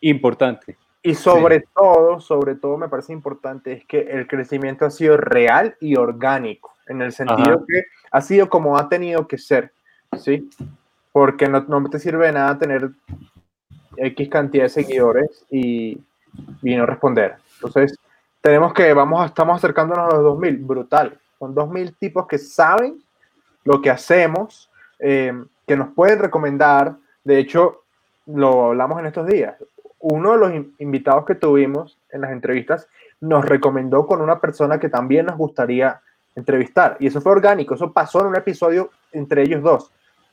importante. Y sobre todo, sobre todo me parece importante es que el crecimiento ha sido real y orgánico, en el sentido que ha sido como ha tenido que ser, ¿sí? porque no, no, te sirve de nada tener X cantidad de seguidores y, y, no responder. Entonces, tenemos que, vamos, estamos acercándonos a los 2000, brutal. Son 2000 tipos que saben lo que hacemos, eh, que nos pueden recomendar. De hecho, lo hablamos en estos días. Uno de los invitados que tuvimos en las entrevistas nos recomendó con una persona que también nos gustaría entrevistar. Y eso fue orgánico, eso pasó en un episodio entre ellos dos.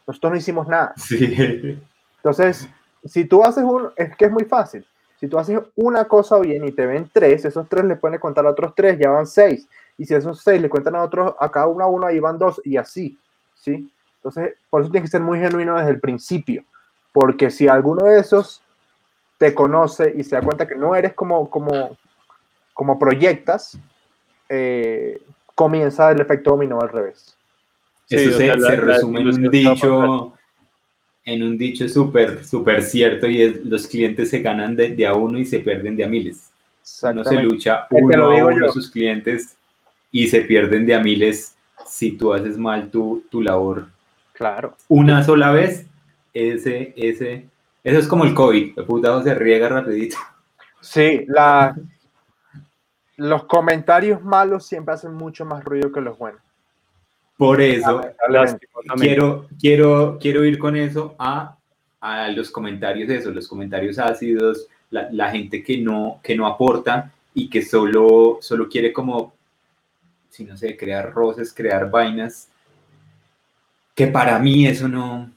Nosotros no hicimos nada. Sí. Entonces, si tú haces un, es que es muy fácil. Si tú haces una cosa bien y te ven tres, esos tres le pueden contar a otros tres, ya van seis. Y si esos seis le cuentan a otros, a cada uno a uno, ahí van dos y así. ¿Sí? Entonces, por eso tienes que ser muy genuino desde el principio. Porque si alguno de esos te conoce y se da cuenta que no eres como, como, como proyectas, eh, comienza el efecto dominó al revés. Eso se, resume en un dicho, en un dicho súper, súper cierto y es los clientes se ganan de, a uno y se pierden de a miles. No se lucha uno a uno sus clientes y se pierden de a miles si tú haces mal tu, tu labor. Claro. Una sola vez, ese, ese, eso es como el COVID, el putado se riega rapidito. Sí, la, los comentarios malos siempre hacen mucho más ruido que los buenos. Por eso, quiero, quiero, quiero ir con eso a, a los comentarios, eso, los comentarios ácidos, la, la, gente que no, que no aporta y que solo, solo quiere como, si no sé, crear roces, crear vainas, que para mí eso no...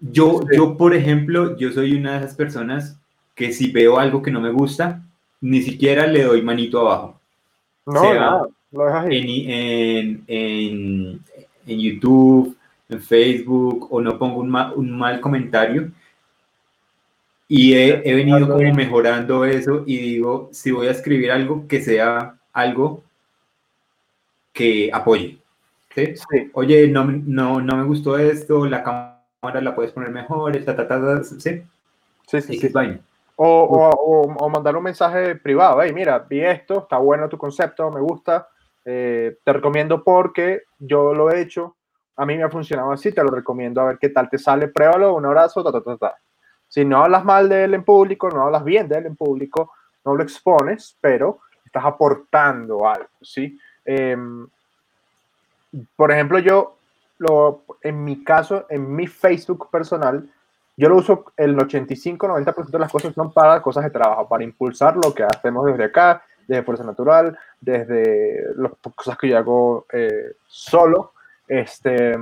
Yo, yo, por ejemplo, yo soy una de esas personas que si veo algo que no me gusta, ni siquiera le doy manito abajo. No, Sea lo dejas ahí. En, en, en, en YouTube, en Facebook, o no pongo un, ma- un mal comentario. Y he, he venido como mejorando eso y digo, si voy a escribir algo, que sea algo que apoye. ¿sí? Sí, Oye, no, no, no me gustó esto, la cámara la puedes poner mejor, ta, ta, ta, ¿sí? sí, sí, sí. Vaina. O, o, o- o mandar un mensaje privado, hey, mira, vi esto, está bueno tu concepto, me gusta, eh, te recomiendo porque yo lo he hecho, a mí me ha funcionado así, te lo recomiendo a ver qué tal te sale, pruébalo, un abrazo, ta, ta, ta, ta. Si no hablas mal de él en público, no hablas bien de él en público, no lo expones, pero estás aportando algo, ¿sí? Em, por ejemplo, yo, lo, en mi caso, en mi Facebook personal, yo lo uso el 85-90% de las cosas son para cosas de trabajo, para impulsar lo que hacemos desde acá, desde Fuerza Natural, desde las cosas que yo hago eh, solo. Este,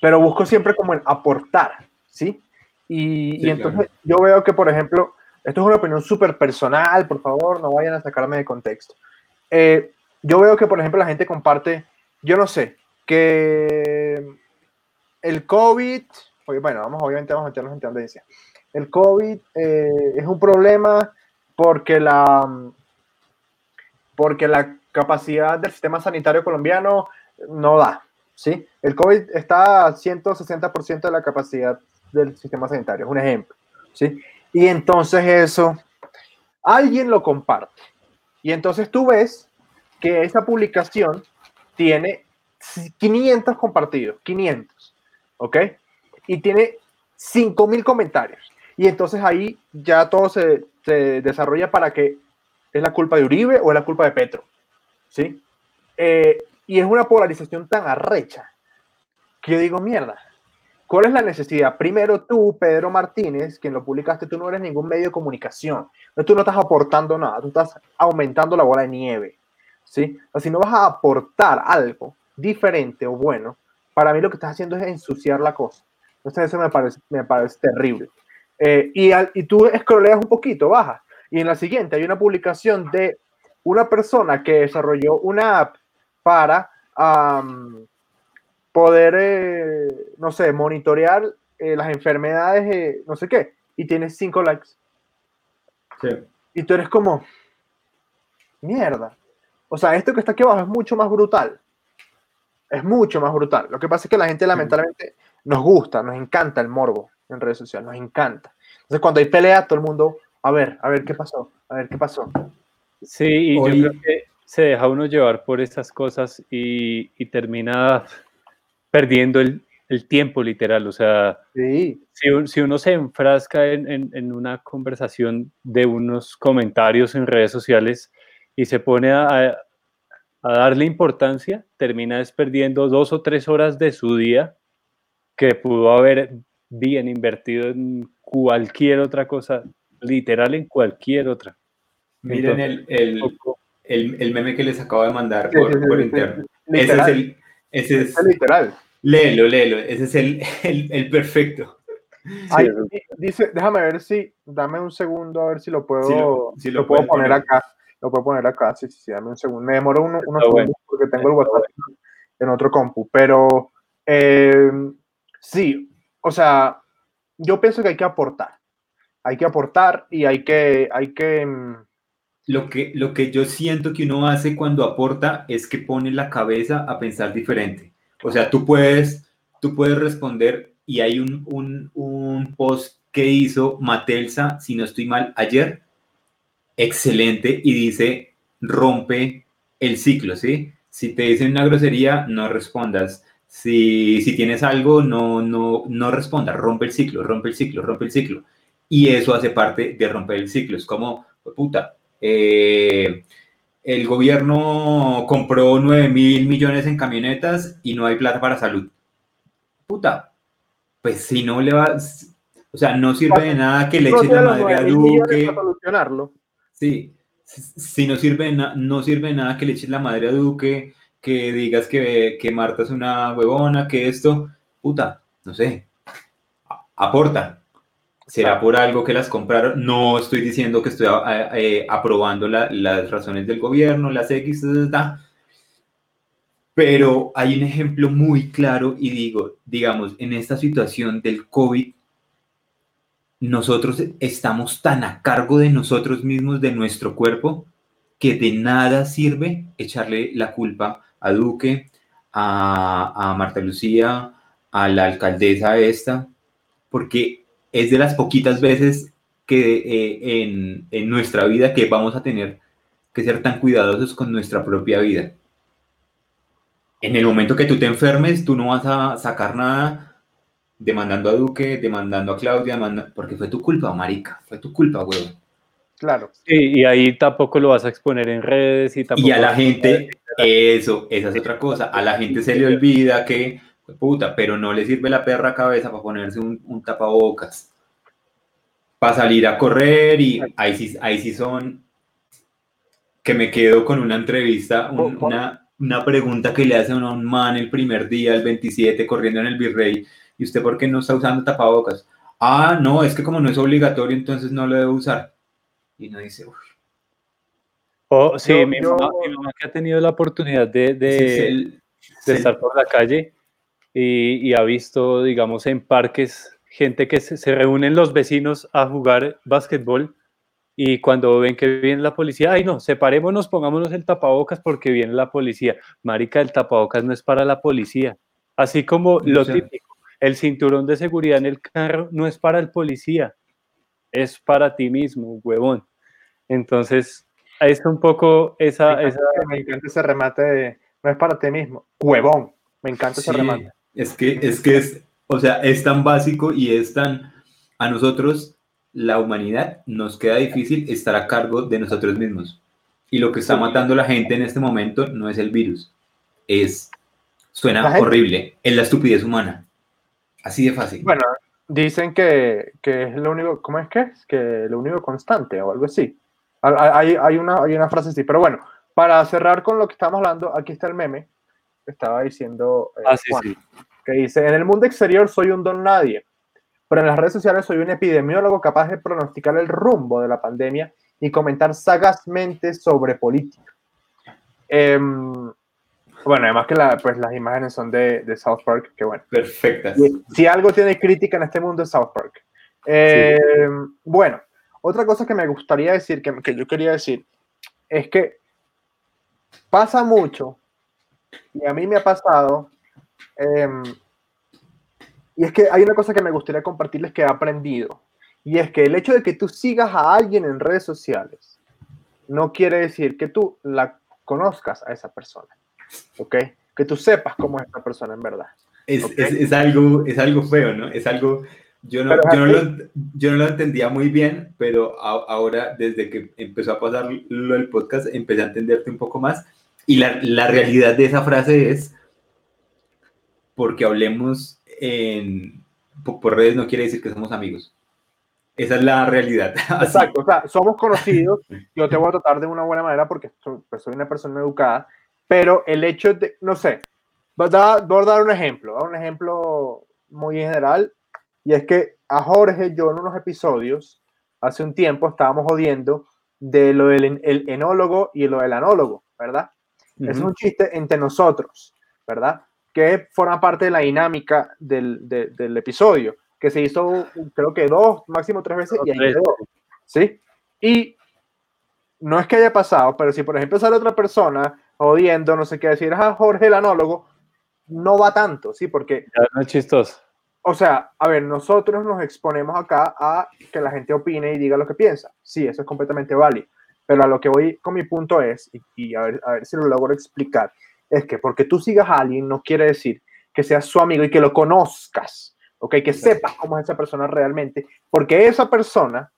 pero busco siempre como en aportar, ¿sí? Y, y Sí, entonces yo veo que, por ejemplo, esto es una opinión súper personal, por favor, no vayan a sacarme de contexto. Eh, yo veo que, por ejemplo, la gente comparte, yo no sé, que el COVID, oye, bueno, vamos, obviamente vamos a meternos en tendencia. El COVID eh, es un problema porque la, porque la capacidad del sistema sanitario colombiano no da, ¿sí? El COVID está a 160% de la capacidad del sistema sanitario, es un ejemplo, ¿sí? Y entonces eso, alguien lo comparte. Y entonces tú ves que esa publicación tiene 500 compartidos, 500, ¿ok? Y tiene 5000 comentarios. Y entonces ahí ya todo se, se desarrolla para que es la culpa de Uribe o es la culpa de Petro, ¿sí? Eh, y es una polarización tan arrecha que yo digo, mierda, ¿cuál es la necesidad? Primero tú, Pedro Martínez, quien lo publicaste, tú no eres ningún medio de comunicación, tú no estás aportando nada, tú estás aumentando la bola de nieve, ¿sí? O sea, si no vas a aportar algo diferente o bueno, para mí lo que estás haciendo es ensuciar la cosa. Entonces eso me parece, me parece terrible. Eh, y, al- y tú scrolleas un poquito, bajas, y en la siguiente hay una publicación de una persona que desarrolló una app para poder, eh, no sé, monitorear eh, las enfermedades, no sé qué, y tienes cinco likes. Sí. Y tú eres como, mierda. O sea, esto que está aquí abajo es mucho más brutal. Es mucho más brutal. Lo que pasa es que la gente lamentablemente nos gusta, nos encanta el morbo en redes sociales, nos encanta. Entonces cuando hay pelea, todo el mundo, a ver, a ver qué pasó, a ver qué pasó. Sí, y Hoy- yo creo que se deja uno llevar por estas cosas y, y termina perdiendo el, el tiempo literal. O sea, Sí, si, un- si uno se enfrasca en, en- en una conversación de unos comentarios en redes sociales y se pone a, darle importancia, termina desperdiendo dos o tres horas de su día que pudo haber bien invertido en cualquier otra cosa, literal en cualquier otra. Miren el, el, Poco- el, el meme que les acabo de mandar por, sí, sí, por sí, interno. Ese es literal, el, ese es, es literal. léelo, léelo, ese es el, el, el perfecto. Ay, dice, déjame ver si, dame un segundo a ver si lo puedo, Si lo- si lo lo puedo poner poner. acá. Lo puedo poner acá, sí, sí, sí, dame un segundo. Me demoro uno- unos Está bueno. segundos porque tengo el WhatsApp en otro compu, pero eh, sí, o sea, yo pienso que hay que aportar. Hay que aportar y hay que, hay que, mm, Lo que, lo que yo siento que uno hace cuando aporta es que pone la cabeza a pensar diferente. O sea, tú puedes, tú puedes responder y hay un, un, un post que hizo Matelsa, si no estoy mal, ayer, excelente, y dice, rompe el ciclo, ¿sí? Si te dicen una grosería, no respondas. Si, si tienes algo, no, no, no respondas, rompe el ciclo, rompe el ciclo, rompe el ciclo. Y eso hace parte de romper el ciclo. Es como, puta, eh, el gobierno compró 9 mil millones en camionetas y no hay plata para salud. Puta, pues si no le vas, o sea, no sirve de nada que le echen la madre a 9.000 millones Duque. para solucionarlo. Sí, Si no sirve, no sirve nada que le eches la madre a Duque, que digas que, que Marta es una huevona, que esto, puta, no sé, aporta. Será por algo que las compraron. No estoy diciendo que estoy eh, aprobando las razones del gobierno, las X, pero hay un ejemplo muy claro y digo, digamos, en esta situación del COVID, nosotros estamos tan a cargo de nosotros mismos, de nuestro cuerpo, que de nada sirve echarle la culpa a Duque, a, Marta Lucía, a la alcaldesa esta, porque es de las poquitas veces que eh, en, en nuestra vida que vamos a tener que ser tan cuidadosos con nuestra propia vida. En el momento que tú te enfermes, tú no vas a sacar nada demandando a Duque, demandando a Claudia, porque fue tu culpa, marica, fue tu culpa, huevón. Claro. y ahí tampoco lo vas a exponer en redes y tampoco... Y a la gente, eso, esa es otra cosa, a la gente se le olvida que, puta, pero no le sirve la perra cabeza para ponerse un, tapabocas, para salir a correr y ahí sí, ahí sí son, que me quedo con una entrevista, una, una pregunta que le hacen a un man el primer día, el 27, corriendo en el Virrey, ¿y usted por qué no está usando tapabocas? Ah, no, es que como no es obligatorio, entonces no lo debe usar. Y no dice, uff. Oh, sí, mi, mamá, que ha tenido la oportunidad de, de, estar por la calle y, y, ha visto, digamos, en parques gente que se, se reúnen los vecinos a jugar básquetbol y cuando ven que viene la policía, ay no, separémonos, pongámonos el tapabocas porque viene la policía. Marica, el tapabocas no es para la policía. Así como lo típico, el cinturón de seguridad en el carro no es para el policía, es para ti mismo, huevón. Entonces, es un poco esa... Me encanta, ese remate de, no es para ti mismo, huevón. Me encanta ese remate. Es que, es que es, o sea, es tan básico y es tan... A nosotros, la humanidad, nos queda difícil estar a cargo de nosotros mismos. Y lo que está matando a la gente en este momento no es el virus, es... Suena horrible, es la estupidez humana. Así de fácil. Bueno, dicen que, que, es lo único, ¿cómo es que es? Que lo único constante o algo así. Hay, hay, una, hay una frase así, pero bueno, para cerrar con lo que estamos hablando, aquí está el meme. Estaba diciendo eh, ah, sí, sí. que dice, en el mundo exterior soy un don nadie, pero en las redes sociales soy un epidemiólogo capaz de pronosticar el rumbo de la pandemia y comentar sagazmente sobre política. Eh, bueno, además que pues, las imágenes son de, de, South Park, que bueno. Perfectas. Si, algo tiene crítica en este mundo es South Park. Eh, bueno, otra cosa que me gustaría decir, que, que, yo quería decir, es que pasa mucho, y a mí me ha pasado, em, y es que hay una cosa que me gustaría compartirles que he aprendido, y es que el hecho de que tú sigas a alguien en redes sociales no quiere decir que tú la conozcas a esa persona. ¿ok? Que tú sepas cómo es esta persona en verdad. Es, es, es, algo, es algo feo, ¿no? Es algo, yo no, yo no, lo, yo no lo entendía muy bien, pero ahora, desde que empezó a pasar lo del podcast, empecé a entenderte un poco más. Y la, la realidad de esa frase es, porque hablemos en, por redes no quiere decir que somos amigos. Esa es la realidad. Exacto, o sea, somos conocidos. Yo te voy a tratar de una buena manera porque soy, pues, soy una persona educada pero el hecho de, no sé, voy a dar, un ejemplo, un ejemplo muy general, y es que a Jorge yo en unos episodios, hace un tiempo, estábamos jodiendo de lo del el enólogo y lo del anólogo, ¿verdad? Es un chiste entre nosotros, ¿verdad? Que forma parte de la dinámica del, del episodio, que se hizo creo que dos, máximo tres veces, y ahí quedó, ¿sí? Y no es que haya pasado, pero si por ejemplo sale otra persona jodiendo, no sé qué decir, ah, Jorge el anólogo, no va tanto, ¿sí? Porque... Ya no es chistoso. O sea, a ver, nosotros nos exponemos acá a que la gente opine y diga lo que piensa. Sí, eso es completamente válido. Pero a lo que voy con mi punto es, y, a, ver, a ver si lo logro explicar, es que porque tú sigas a alguien no quiere decir que seas su amigo y que lo conozcas, ¿ok? Que sepas cómo es esa persona realmente, porque esa persona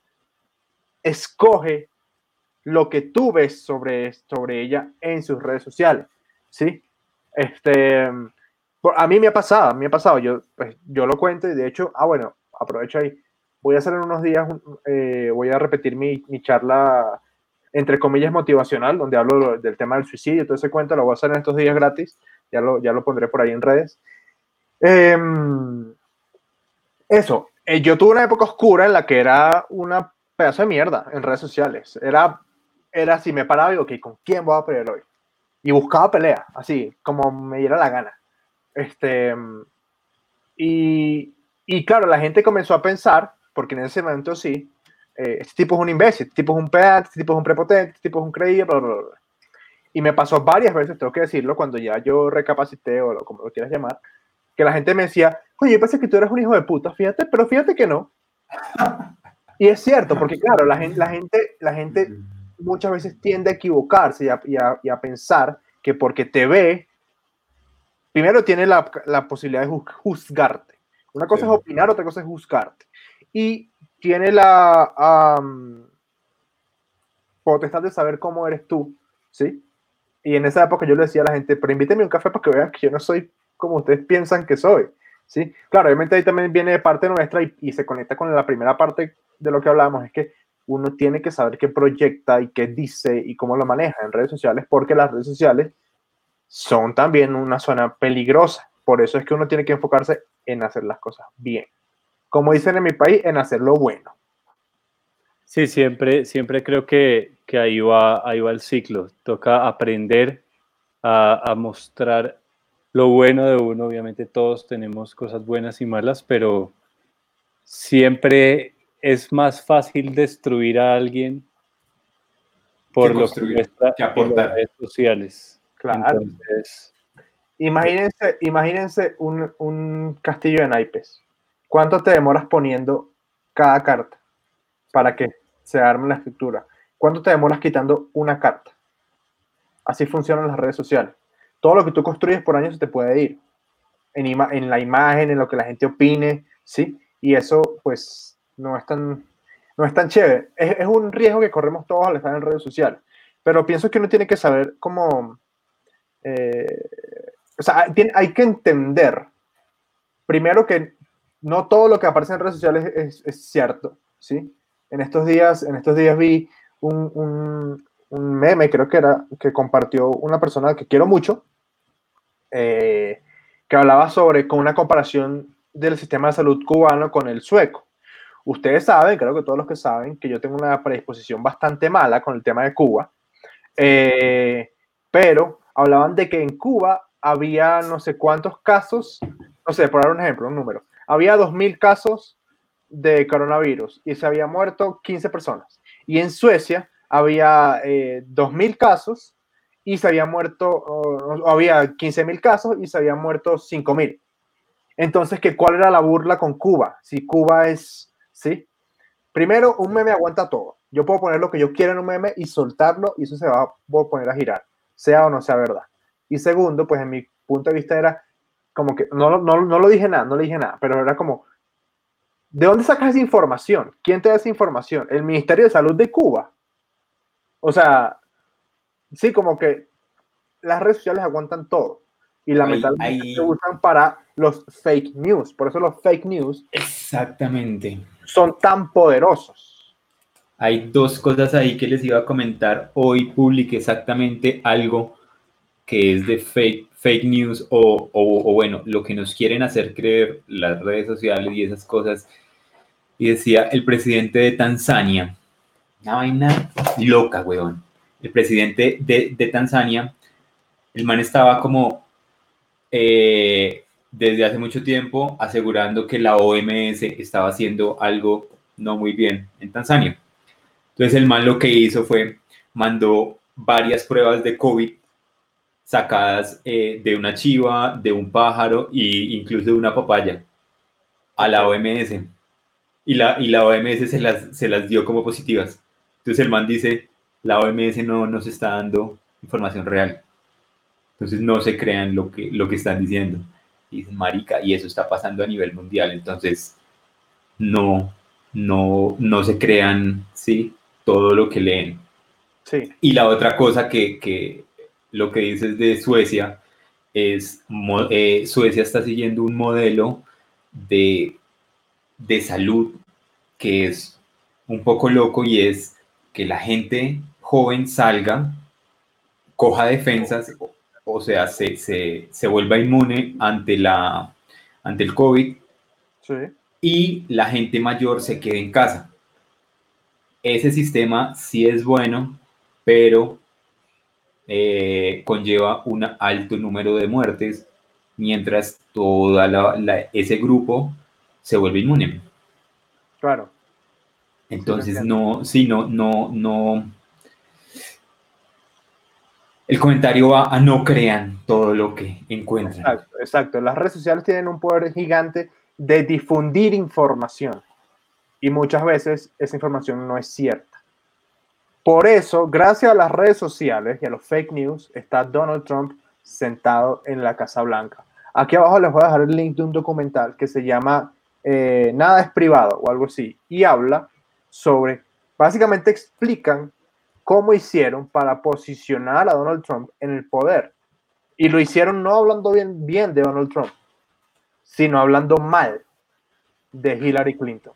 escoge lo que tú ves sobre, sobre ella en sus redes sociales, ¿sí? Este, a mí me ha pasado, me ha pasado, yo, pues, yo lo cuento y de hecho, ah, bueno, aprovecho ahí, voy a hacer en unos días, eh, voy a repetir mi, mi, charla entre comillas, motivacional, donde hablo del tema del suicidio, todo ese cuento, lo voy a hacer en estos días gratis, ya lo, ya lo pondré por ahí en redes. Em, eso, eh, yo tuve una época oscura en la que era una pedazo de mierda en redes sociales. Era, era así, me paraba y, ok, ¿con quién voy a pelear hoy? Y buscaba pelea, así, como me diera la gana. Este, y, y claro, la gente comenzó a pensar, porque en ese momento sí, eh, este tipo es un imbécil, este tipo es un pedante, este tipo es un prepotente, este tipo es un creíble, bla, bla, bla. Y me pasó varias veces, tengo que decirlo, cuando ya yo recapacité o lo, como lo quieras llamar, que la gente me decía, oye, pensé que tú eres un hijo de puta, fíjate, pero fíjate que no. y es cierto, porque claro, la gente, la gente, la gente muchas veces tiende a equivocarse y a, y a, y a pensar que porque te ve, primero tiene la, la posibilidad de juzgarte. Una cosa sí. es opinar, otra cosa es juzgarte. Y tiene la um, potestad de saber cómo eres tú, ¿sí? Y en esa época yo le decía a la gente, pero invíteme un café para que vean que yo no soy como ustedes piensan que soy, ¿sí? Claro, obviamente ahí también viene de parte nuestra y, y se conecta con la primera parte de lo que hablábamos, es que uno tiene que saber qué proyecta y qué dice y cómo lo maneja en redes sociales, porque las redes sociales son también una zona peligrosa. Por eso es que uno tiene que enfocarse en hacer las cosas bien. Como dicen en mi país, en hacerlo bueno. Sí, siempre, siempre creo que, que ahí, va, ahí va el ciclo. Toca aprender a, a mostrar lo bueno de uno. Obviamente todos tenemos cosas buenas y malas, pero siempre es más fácil destruir a alguien por lo que muestra en las redes sociales. Claro. Entonces, imagínense, imagínense un, un, castillo de naipes. ¿Cuánto te demoras poniendo cada carta para que se arme la escritura? ¿Cuánto te demoras quitando una carta? Así funcionan las redes sociales. Todo lo que tú construyes por años se te puede ir. En, en la imagen, en lo que la gente opine, ¿sí? Y eso, pues, no es tan, no es tan chévere. Es, un riesgo que corremos todos al estar en redes sociales. Pero pienso que uno tiene que saber cómo. Eh, o sea, tiene, hay que entender, primero que no todo lo que aparece en redes sociales es, es cierto, ¿sí? En estos días, en estos días vi un, un, un, meme, creo que era, que compartió una persona que quiero mucho, eh, que hablaba sobre, con una comparación del sistema de salud cubano con el sueco. Ustedes saben, creo que todos los que saben, que yo tengo una predisposición bastante mala con el tema de Cuba, eh, pero hablaban de que en Cuba había no sé cuántos casos, no sé, por dar un ejemplo, un número, había 2.000 casos de coronavirus y se había muerto 15 personas. Y en Suecia había eh, 2.000 casos y se había muerto, o, o había 15.000 casos y se habían muerto 5.000. Entonces, ¿qué, ¿cuál era la burla con Cuba? Si Cuba es, ¿sí? Primero, un meme aguanta todo. Yo puedo poner lo que yo quiera en un meme y soltarlo y eso se va a poner a girar, sea o no sea verdad. Y segundo, pues en mi punto de vista era como que, no, no, no lo dije nada, no le dije nada, pero era como, ¿de dónde sacas esa información? ¿Quién te da esa información? ¿El Ministerio de Salud de Cuba? O sea, sí, como que las redes sociales aguantan todo. Y lamentablemente ahí, se usan para los fake news. Por eso los fake news. Exactamente. Son tan poderosos. Hay dos cosas ahí que les iba a comentar. Hoy publiqué exactamente algo que es de fake, fake news o, o, bueno, lo que nos quieren hacer creer las redes sociales y esas cosas. Y decía el presidente de Tanzania, una vaina loca, weón. El presidente de, de Tanzania, el man estaba como eh, desde hace mucho tiempo asegurando que la OMS estaba haciendo algo no muy bien en Tanzania. Entonces el man lo que hizo fue mandó varias pruebas de COVID sacadas eh, de una chiva, de un pájaro e incluso de una papaya a la OMS. Y la, y la OMS se las, se las dio como positivas. Entonces el man dice, la OMS no nos está dando información real. Entonces no se crean lo que, lo que están diciendo. Y dicen, marica, y eso está pasando a nivel mundial. Entonces no, no, no se crean, ¿sí? Todo lo que leen. Sí. Y la otra cosa que, que lo que dices de Suecia es, eh, Suecia está siguiendo un modelo de, de salud que es un poco loco y es que la gente joven salga, coja defensas, o, sea, se, se, se, vuelva inmune ante, la, ante el COVID y la gente mayor se quede en casa. Ese sistema sí es bueno, pero eh, conlleva un alto número de muertes, mientras todo ese grupo se vuelve inmune. Claro. Entonces, no, sí, no, no, no. El comentario va a no crean todo lo que encuentran. Exacto, exacto. Las redes sociales tienen un poder gigante de difundir información. Y muchas veces esa información no es cierta. Por eso, gracias a las redes sociales y a los fake news, está Donald Trump sentado en la Casa Blanca. Aquí abajo les voy a dejar el link de un documental que se llama eh, Nada es privado o algo así. Y habla sobre, básicamente explican cómo hicieron para posicionar a Donald Trump en el poder. Y lo hicieron no hablando bien, bien de Donald Trump, sino hablando mal de Hillary Clinton.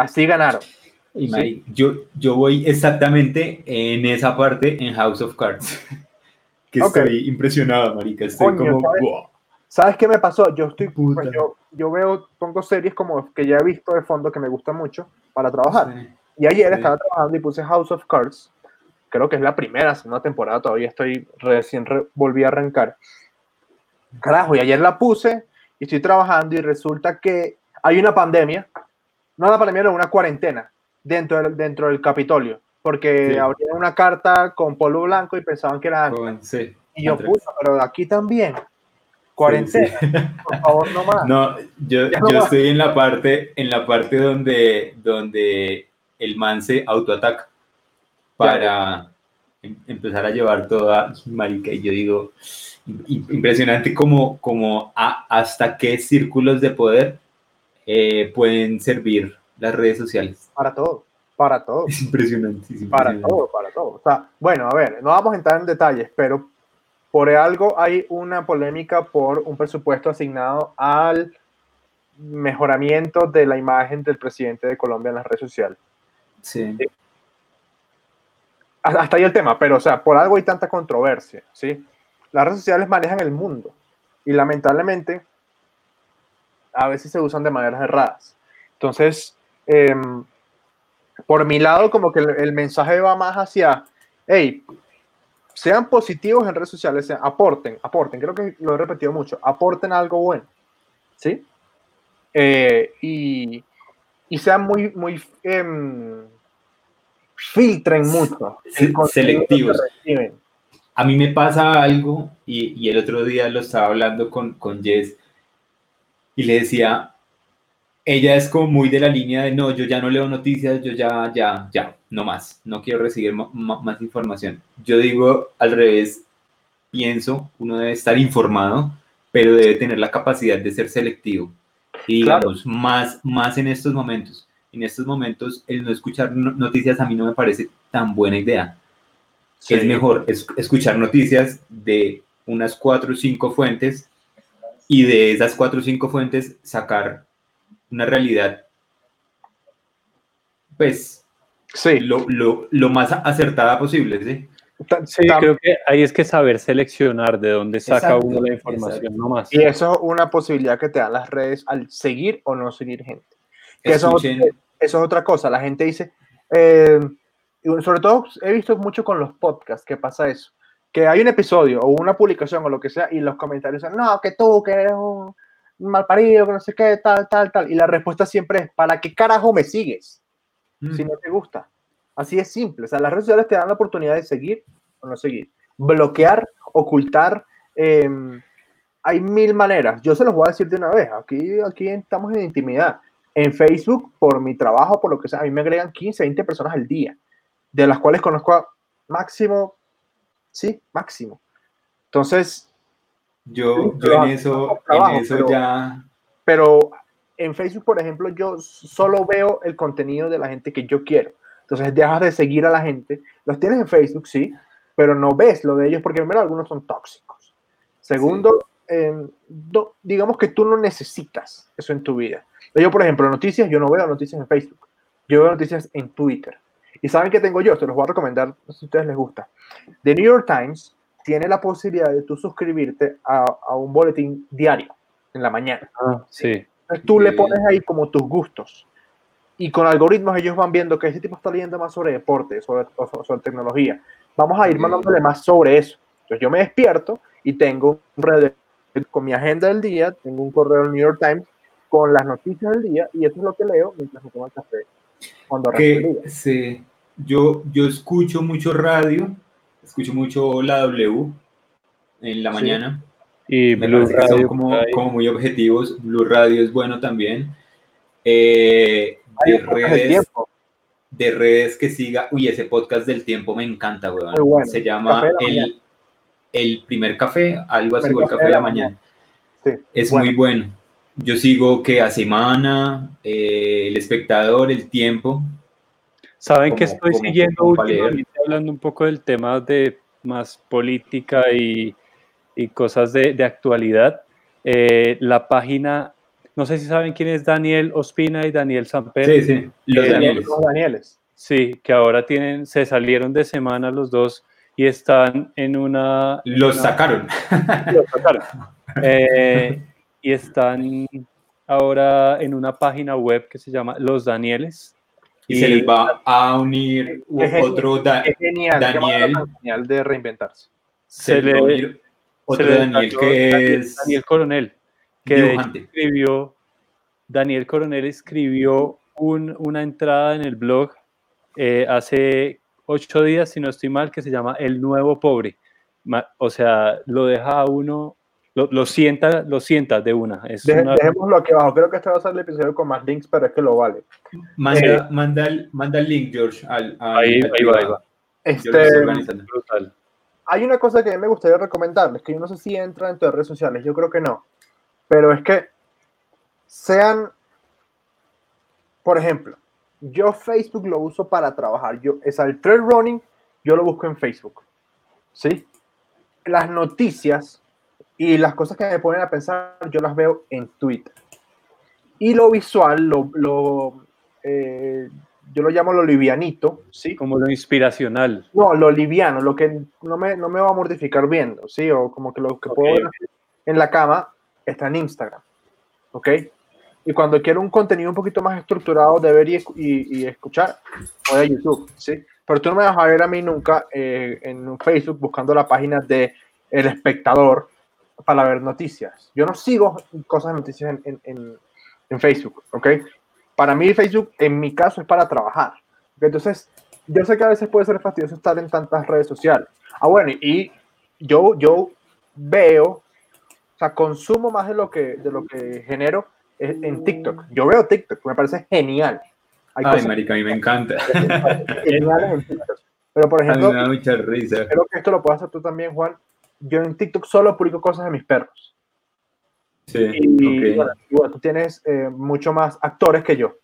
Así ganaron. Y yo, yo voy exactamente en esa parte en House of Cards. que estoy impresionado, marica. Estoy como... ¿sabes, qué me pasó? Yo estoy... Pues, yo, yo, veo, pongo series como que ya he visto de fondo que me gustan mucho para trabajar. Y ayer estaba trabajando y puse House of Cards. Creo que es la primera, segunda temporada, todavía estoy recién volví a arrancar. Carajo, y ayer la puse y estoy trabajando y resulta que hay una pandemia, no una pandemia, no, una cuarentena dentro del, dentro del Capitolio, porque sí. una carta con polvo blanco y pensaban que era y yo puse, pero aquí también. Cuarentena, por favor, no más. No, yo, yo estoy en la parte, en la parte donde, donde el man se autoataca para em, empezar a llevar toda marica. Y yo digo, impresionante como, como hasta qué círculos de poder eh, pueden servir las redes sociales. Para todo, para todo. Es impresionante, Para todo, para todo. O sea, bueno, a ver, no vamos a entrar en detalles, pero por algo hay una polémica por un presupuesto asignado al mejoramiento de la imagen del presidente de Colombia en las redes sociales. Sí. Hasta ahí el tema, pero o sea, por algo hay tanta controversia, ¿sí? Las redes sociales manejan el mundo y lamentablemente a veces se usan de maneras erradas. Entonces, em, por mi lado, como que el, mensaje va más hacia, hey, sean positivos en redes sociales, aporten, aporten, creo que lo he repetido mucho, aporten algo bueno, ¿sí? Eh, y, y, sean muy, muy, em, filtren mucho. Selectivos. A mí me pasa algo, y, y, el otro día lo estaba hablando con, con Jess, y le decía, ella es como muy de la línea de, no, yo ya no leo noticias, yo ya, ya, ya, no más, no quiero recibir más información. Yo digo al revés, pienso, uno debe estar informado, pero debe tener la capacidad de ser selectivo. Y digamos, más, más en estos momentos. En estos momentos, el no escuchar noticias a mí no me parece tan buena idea. Es mejor escuchar noticias de unas cuatro o cinco fuentes y de esas cuatro o cinco fuentes sacar una realidad, pues, sí. lo, lo, lo más acertada posible, ¿sí? Sí, creo que ahí es que saber seleccionar de dónde saca uno la información nomás. Y eso es una posibilidad que te dan las redes al seguir o no seguir gente. eso, es otra cosa. La gente dice, eh, sobre todo he visto mucho con los podcasts que pasa eso que hay un episodio o una publicación o lo que sea y los comentarios son, no, que tú, que eres un mal parido, que no sé qué, tal, tal, tal. Y la respuesta siempre es, ¿para qué carajo me sigues? Mm. Si no te gusta. Así es simple. O sea, las redes sociales te dan la oportunidad de seguir o no seguir. Bloquear, ocultar. Em, hay mil maneras. Yo se los voy a decir de una vez. Aquí, aquí estamos en intimidad. En Facebook, por mi trabajo, por lo que sea, a mí me agregan 15, 20 personas al día, de las cuales conozco a máximo sí, máximo. Entonces... Yo, yo en eso, en eso ya... Pero en Facebook, por ejemplo, yo solo veo el contenido de la gente que yo quiero. Entonces dejas de seguir a la gente. Los tienes en Facebook, sí, pero no ves lo de ellos porque primero algunos son tóxicos. Segundo, digamos que tú no necesitas eso en tu vida. Yo, por ejemplo, noticias, yo no veo noticias en Facebook. Yo veo noticias en Twitter. Y saben que tengo yo, se los voy a recomendar si a ustedes les gusta. The New York Times tiene la posibilidad de tú suscribirte a, a un boletín diario en la mañana. Ah, sí. Entonces tú le pones ahí como tus gustos. Y con algoritmos ellos van viendo que ese tipo está leyendo más sobre deporte, sobre, sobre tecnología. Vamos a ir mandándole más sobre eso. Entonces yo me despierto y tengo un red con mi agenda del día, tengo un correo del New York Times con las noticias del día y eso es lo que leo mientras me tomo el café. Cuando que se, yo, yo escucho mucho radio, escucho mucho la W en la Sí. mañana. Y Me Blue son Radio. como, muy objetivos. Blue Radio es bueno también. Eh, Hay de redes, de redes que siga. Uy, ese podcast del tiempo me encanta, weón. Bueno. Se llama el, el primer café, algo así, el café de la mañana. Sí, Es bueno. muy bueno. Yo sigo que a semana, eh, el espectador, el tiempo. ¿Saben que estoy como- siguiendo como últimamente hablando un poco del tema de más política y, y cosas de, de actualidad? Eh, la página, no sé si saben quién es Daniel Ospina y Daniel Samper. Sí, sí, los Eh, Danieles. Los Danieles. Sí, que ahora tienen, se salieron de semana los dos y están en una... Los una- sacaron. Los sacaron. eh, y están ahora en una página web que se llama Los Danieles. Y se les va a unir Es otro, da- Es genial. Daniel. genial de reinventarse. se se les va a le- unir otro se le Daniel que Daniel- es Daniel Coronel, que de hecho dibujante. escribió, Daniel Coronel escribió un- una entrada en el blog eh, hace ocho días, si no estoy mal, que se llama El Nuevo Pobre. O sea, lo deja a uno, lo, lo sienta, lo sienta de una. Es Deje- una- Dejémoslo aquí abajo. Creo que este va a ser el episodio con más links, pero es que lo vale. Manda, Eh, manda, el, manda el link, George. Al, al- ahí, al ahí va, ahí va. Este. Brutal. hay una cosa que me gustaría recomendarles, que yo no sé si entra dentro de redes sociales, yo creo que no. Pero es que sean, por ejemplo, yo Facebook lo uso para trabajar. Yo, es el trail running, yo lo busco en Facebook. ¿Sí? Las noticias y las cosas que me ponen a pensar, yo las veo en Twitter. Y lo visual, lo, lo, eh, yo lo llamo lo livianito, ¿sí? Como lo inspiracional. No, lo liviano, lo que no me, no me va a mortificar viendo, ¿sí? O como que lo que puedo Ok. ver en la cama está en Instagram, ¿ok? Y cuando quiero un contenido un poquito más estructurado de ver y, y- y escuchar, voy a YouTube, ¿sí? Pero tú no me vas a ver a mí nunca eh, en un Facebook buscando la página de El Espectador para ver noticias. Yo no sigo cosas de noticias en, en- en- Facebook, ¿ok? Para mí Facebook, en mi caso, es para trabajar. ¿ok? Entonces, yo sé que a veces puede ser fastidioso estar en tantas redes sociales. Ah, bueno, y yo, yo veo, o sea, consumo más de lo que, de lo que genero en TikTok. Yo veo TikTok, me parece genial. Hay Ay, marica, a mí me encanta. geniales en TikTok. Pero, por A mí ejemplo, me da mucha risa. creo que esto lo puedes hacer tú también, Juan. Yo en TikTok solo publico cosas de mis perros. Sí, Y ok. bueno, y bueno, tú tienes eh, mucho más actores que yo.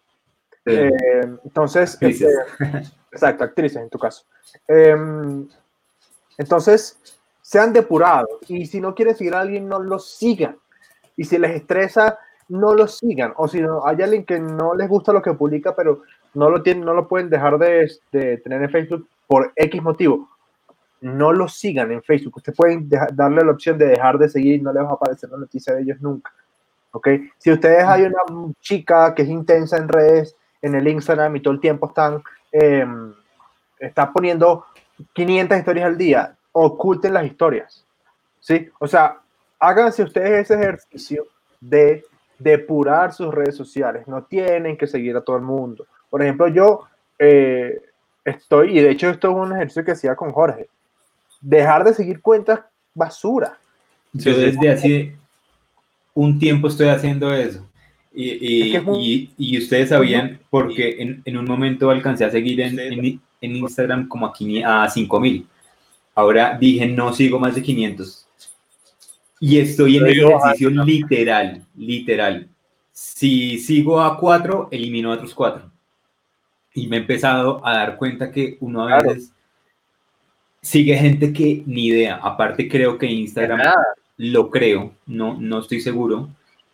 Sí. Eh, entonces, Actrices. este, exacto, actrices en tu caso. Eh, entonces, sean depurados y si no quieren seguir a alguien, no lo sigan. Y si les estresa, no lo sigan. O si no, hay alguien que no les gusta lo que publica, pero no lo, tienen, no lo pueden dejar de, de tener en Facebook por X motivo. No lo sigan en Facebook. Ustedes pueden darle la opción de dejar de seguir y no les va a aparecer la noticia de ellos nunca. ¿ok? Si ustedes hay una chica que es intensa en redes, en el Instagram y todo el tiempo están, eh, está poniendo 500 historias al día, oculten las historias, ¿sí? O sea, háganse ustedes ese ejercicio de depurar sus redes sociales, no tienen que seguir a todo el mundo. Por ejemplo, yo eh, estoy, y de hecho esto es un ejercicio que hacía con Jorge, dejar de seguir cuentas basura. Yo desde hace un tiempo estoy haciendo eso. Y, y, Es que es muy- y- y ustedes sabían, porque en, en un momento alcancé a seguir en, en, en Instagram como a, 500 a 5000. Ahora dije, no sigo más de 500. Y estoy en el digo ejercicio literal, literal. Si sigo a 4, elimino a otros 4. Y me he empezado a dar cuenta que uno a Claro. veces sigue gente que ni idea. Aparte creo que Instagram lo creo, no, no estoy seguro,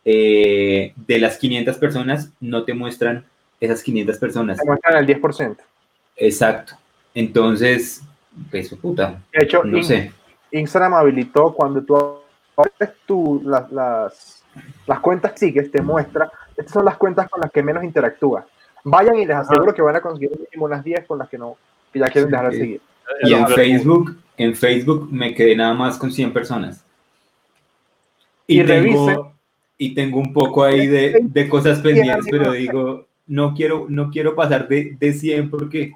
eh, de las 500 personas no te muestran esas 500 personas. Se muestran el 10%. Exacto. Entonces, eso puta. De hecho, No In- sé. Instagram habilitó cuando tú abres tu, las, las, las cuentas sigues, te muestra, estas son las cuentas con las que menos interactúas. Vayan y les aseguro que van a conseguir unas 10 con las que no, que ya quieren dejar de seguir. Y en Facebook, en Facebook me quedé nada más con 100 personas. Y, Y tengo, revise. y tengo un poco ahí de, de cosas pendientes, pero digo, no quiero, no quiero pasar de, de 100 porque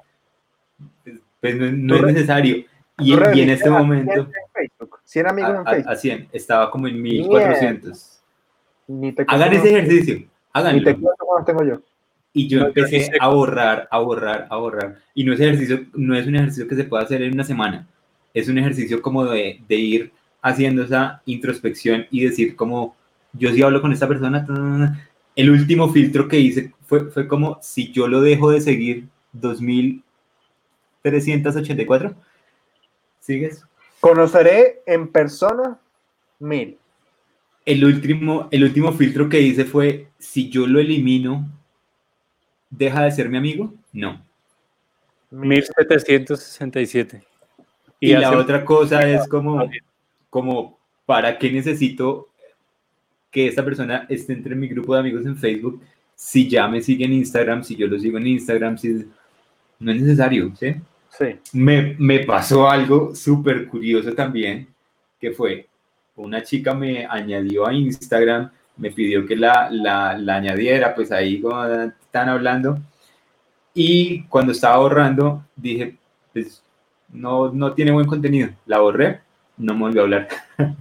pues, no, no es necesario. Y, y en este a momento, 100 en Facebook, 100 amigos a, en a- Facebook. a 100, estaba como en 1400. Ni te Hagan ese ejercicio, Ni te háganlo. cuento cuántos tengo yo. Y yo empecé a borrar, a borrar, a borrar. Y no es, ejercicio, no es un ejercicio que se pueda hacer en una semana. Es un ejercicio como de, de ir haciendo esa introspección y decir como, yo sí hablo con esta persona. El último filtro que hice fue, fue como, si yo lo dejo de seguir, 2384. ¿Sigues? Conoceré en persona mil. El último, el último filtro que hice fue, si yo lo elimino, ¿deja de ser mi amigo? No. 1767. Y, la hace- otra cosa es como, como, ¿para qué necesito que esta persona esté entre mi grupo de amigos en Facebook? Si ya me sigue en Instagram, si yo lo sigo en Instagram, si no es necesario, ¿sí? Sí. Me, me pasó algo súper curioso también, que fue, una chica me añadió a Instagram, me pidió que la, la, la añadiera, pues ahí como están hablando, y cuando estaba borrando, dije, pues no, no tiene buen contenido, la borré, no me volvió a hablar.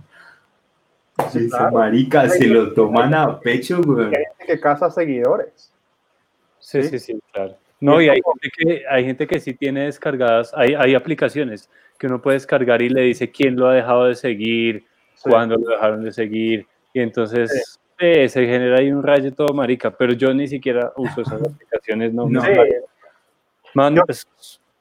Sí, claro. marica, se lo toman a pecho, güey. Hay gente que caza seguidores. Sí, ¿sí? sí, sí, claro. No, y hay gente, que, hay gente que sí tiene descargadas, hay, hay aplicaciones que uno puede descargar y le dice quién lo ha dejado de seguir, Sí. cuándo lo dejaron de seguir, y entonces se genera ahí un rayo todo marica, pero yo ni siquiera uso esas aplicaciones, no, No. Sí. man, Yo- es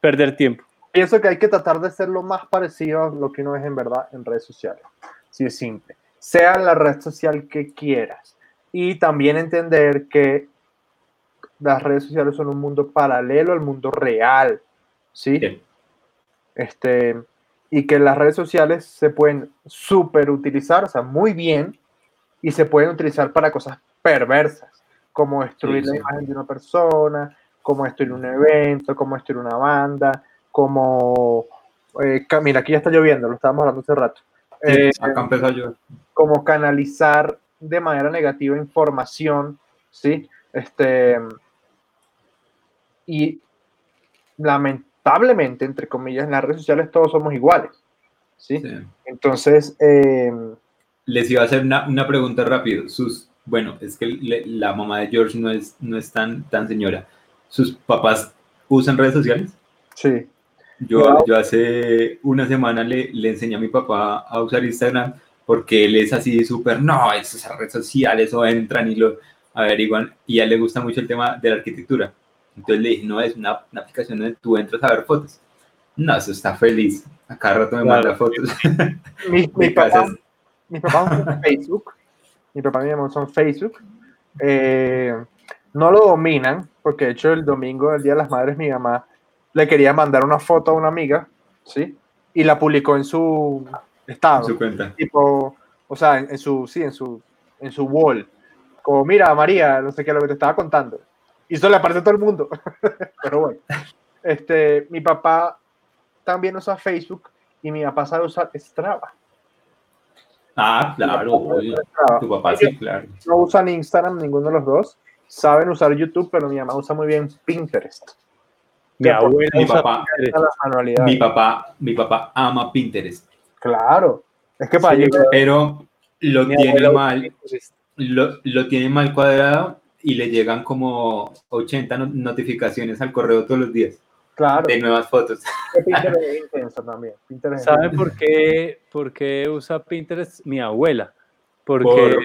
perder tiempo. Pienso que hay que tratar de ser lo más parecido a lo que uno es en verdad en redes sociales. Sí, es simple. Sea la red social que quieras. Y también entender que las redes sociales son un mundo paralelo al mundo real. ¿sí? Sí. Este, y que las redes sociales se pueden súper utilizar, o sea, muy bien, y se pueden utilizar para cosas perversas, como destruir Sí, la imagen de una persona, como destruir un evento, como destruir una banda, como... eh, mira, aquí ya está lloviendo, lo estábamos hablando hace rato. Eh, Acá empezó yo. como canalizar de manera negativa información, ¿sí? Este, y lamentablemente, entre comillas, en las redes sociales todos somos iguales, ¿sí? Sí. Entonces, eh, Les iba a hacer una, una pregunta rápido. Sus, bueno, es que le- la mamá de George no es, no es tan, tan señora. ¿Sus papás usan redes sociales? sí, Yo, Wow. yo hace una semana le, le enseñé a mi papá a usar Instagram porque él es así súper, no, esas redes sociales o entran y lo averiguan y a él le gusta mucho el tema de la arquitectura. Entonces le dije, no, es una, una aplicación donde tú entras a ver fotos. No, eso está feliz. A cada rato me Claro. manda fotos. mi, mi papá, casas. mi papá usa Facebook, mi papá y mi mamá usan Facebook, eh, no lo dominan, porque de hecho el domingo, el Día de las Madres, mi mamá le quería mandar una foto a una amiga, ¿sí? Y la publicó en su estado. en su cuenta. tipo, o sea, en, en su, sí, en su, en su wall. Como, mira, María, no sé qué, lo que te estaba contando. Y eso le aparece a todo el mundo. Pero bueno, este, mi papá también usa Facebook y mi papá sabe usar Strava. Ah, claro, obvio. Tu papá sí, claro. No usan Instagram ninguno de los dos. Saben usar YouTube, pero mi mamá usa muy bien Pinterest. Mi abuela Mi papá, mi papá, mi papá ama Pinterest, Claro. Es que para Sí, llegar- pero lo Mi tiene mal, lo, lo tiene mal cuadrado y le llegan como 80 no- notificaciones al correo todos los días claro, de nuevas fotos. que Pinterest es intenso también. Pinterest es ¿Saben intenso. por qué, por qué usa Pinterest? Mi abuela. Porque Por-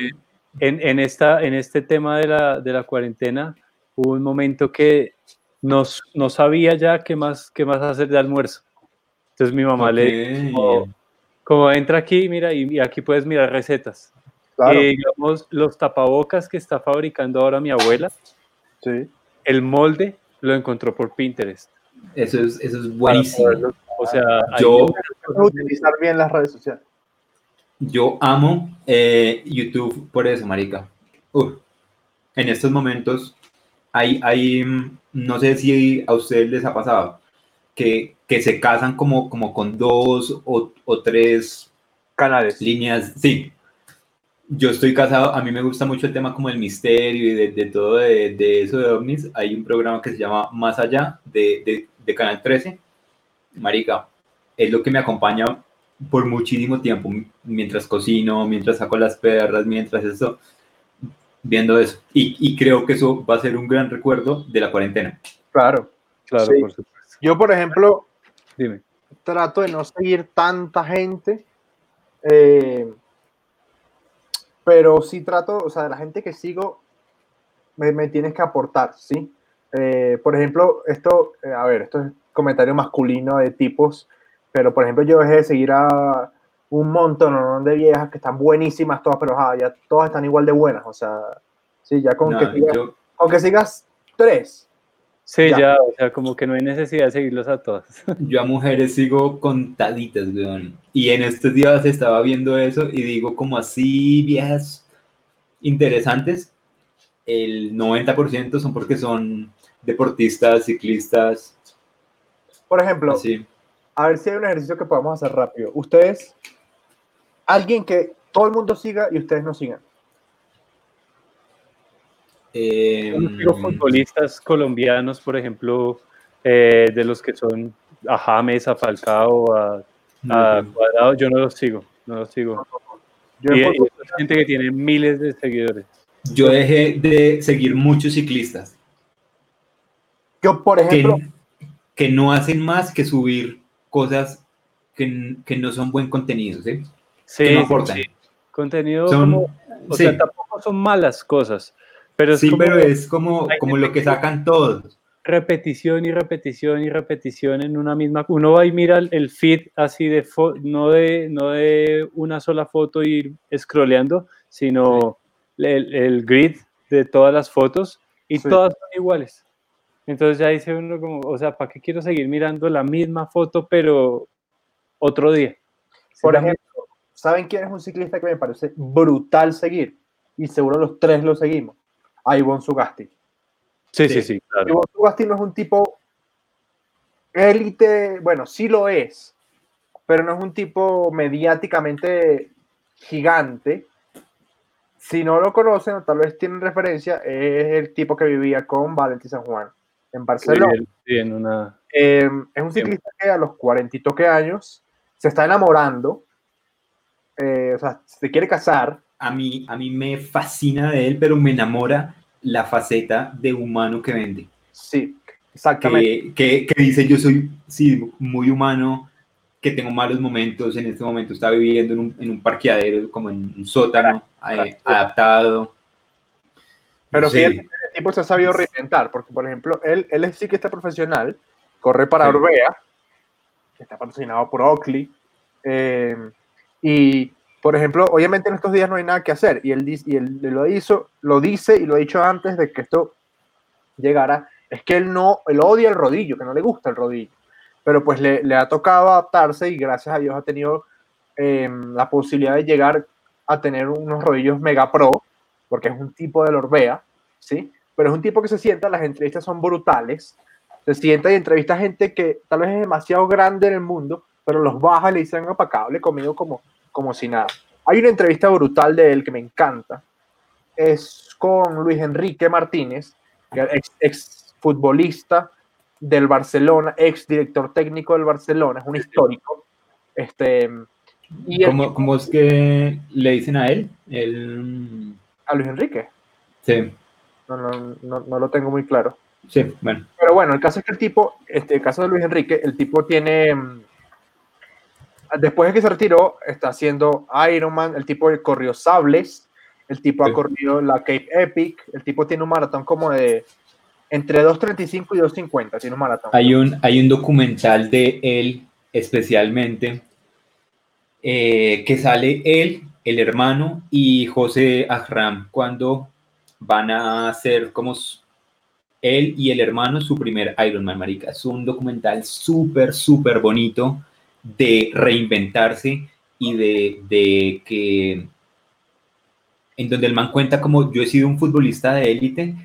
en, en, esta, en este tema de la, de la cuarentena hubo un momento que no, no sabía ya qué más, qué más hacer de almuerzo. Entonces mi mamá le dijo, como entra aquí, mira, y, y aquí puedes mirar recetas. Claro, Y digamos, los tapabocas que está fabricando ahora mi abuela, sí. el molde lo encontró por Pinterest. Eso es, eso es buenísimo. O sea, Yo- Hay que utilizar bien las redes sociales. Yo amo eh, YouTube por eso, marica. Uf, en estos momentos hay, hay, mm, no sé si a ustedes les ha pasado, que, que se casan como, como con dos o, o tres Canales. líneas. Sí, yo estoy casado, a mí me gusta mucho el tema como el misterio y de, de todo de, de eso de ovnis. Hay un programa que se llama Más Allá de, de, de Canal 13. Marica, es lo que me acompaña por muchísimo tiempo, mientras cocino, mientras saco las perras, mientras eso, viendo eso. Y, y creo que eso va a ser un gran recuerdo de la cuarentena. Claro. Claro, Sí. por supuesto. Yo, por ejemplo, Dime. trato de no seguir tanta gente. eh, pero sí trato, o sea, de la gente que sigo, me, me tienes que aportar, ¿sí? Eh, por ejemplo, esto, eh, a ver, esto es comentario masculino de tipos, pero por ejemplo, yo dejé de seguir a un montón de viejas que están buenísimas todas, pero ajá, ya todas están igual de buenas, o sea, sí, ya con, No, que, sigas, yo- con que sigas tres, Sí, Ya. ya. o sea, como que no hay necesidad de seguirlos a todas. Yo a mujeres sigo contaditas, weón. Y en estos días estaba viendo eso y digo, como así, viejas interesantes, el 90% son porque son deportistas, ciclistas, por ejemplo, así. a ver si hay un ejercicio que podamos hacer rápido. Ustedes, alguien que todo el mundo siga y ustedes no sigan. Eh, Yo sigo futbolistas colombianos, por ejemplo, eh, de los que son a James, a Falcao, a, Cuadrado, yo no los sigo, no los sigo. Yo, Y, es gente que tiene miles de seguidores. yo dejé de seguir muchos ciclistas yo, por que, ejemplo, que no hacen más que subir cosas que, que no son buen contenido, ¿sí? Sí, que no aportan. sí. Contenido Son- como, o sí. sea, tampoco son malas cosas, pero es sí, como pero es como, como lo que que- sacan todos. repetición y repetición y repetición en una misma. Uno va y mira el- feed así de fo- no de no de una sola foto y ir scrolleando, sino el, el grid de todas las fotos y Sí. todas son iguales. Entonces ya dice uno como, o sea, ¿para qué quiero seguir mirando la misma foto pero otro día? por ejemplo, ¿saben quién es un ciclista que me parece brutal seguir? Y seguro los tres lo seguimos. A Ivonne Sugasti. Sí, Sí. sí, sí, claro. Ivonne Sugasti no es un tipo élite, bueno, sí lo es, pero no es un tipo mediáticamente gigante. Si no lo conocen o tal vez tienen referencia, es el tipo que vivía con Valentín San Juan en Barcelona. Sí, sí, en una... Eh, es un ciclista que a los 40 y toque años se está enamorando, eh, o sea, se quiere casar. A mí, a mí me fascina de él, pero me enamora la faceta de humano que vende. Sí, exactamente. Que, que, que dice yo soy sí, muy humano, que tengo malos momentos, en este momento está viviendo en un, en un parqueadero, como en un sótano, eh, adaptado. Pero Sí. fíjate, tipo se ha sabido reinventar, porque por ejemplo, él, él es ciclista profesional, corre para Sí. Orbea, que está patrocinado por Oakley, eh, y por ejemplo, obviamente en estos días no hay nada que hacer, y él, y él lo, hizo, lo dice y lo ha dicho antes de que esto llegara, es que él no, él odia el rodillo, que no le gusta el rodillo, pero pues le, le ha tocado adaptarse y gracias a Dios ha tenido eh, la posibilidad de llegar a tener unos rodillos mega pro, porque es un tipo de Orbea, ¿sí? Pero es un tipo que se sienta, las entrevistas son brutales, se sienta y entrevista a gente que tal vez es demasiado grande en el mundo, pero los baja y le dicen, para acá, hable conmigo como, como si nada. Hay una entrevista brutal de él que me encanta, es con Luis Enrique Martínez, ex, ex futbolista del Barcelona, ex director técnico del Barcelona, es un histórico. Este, y el- ¿Cómo, cómo es que le dicen a él? El, a Luis Enrique, sí, no, no, no, no lo tengo muy claro. sí, bueno. Pero bueno, el caso es que el tipo, este, el caso de Luis Enrique, el tipo tiene, mm, después de que se retiró, está haciendo Ironman, el tipo corrió sables, el tipo Sí. ha corrido la Cape Epic, el tipo tiene un maratón como de entre 2.35 y 2.50, tiene un maratón. Hay un, hay un documental de él especialmente eh, que sale él, el hermano y José Ahram cuando van a hacer como él y el hermano su primer Ironman, marica. Es un documental súper, súper bonito de reinventarse y de, de que en donde el man cuenta como yo he sido un futbolista de élite,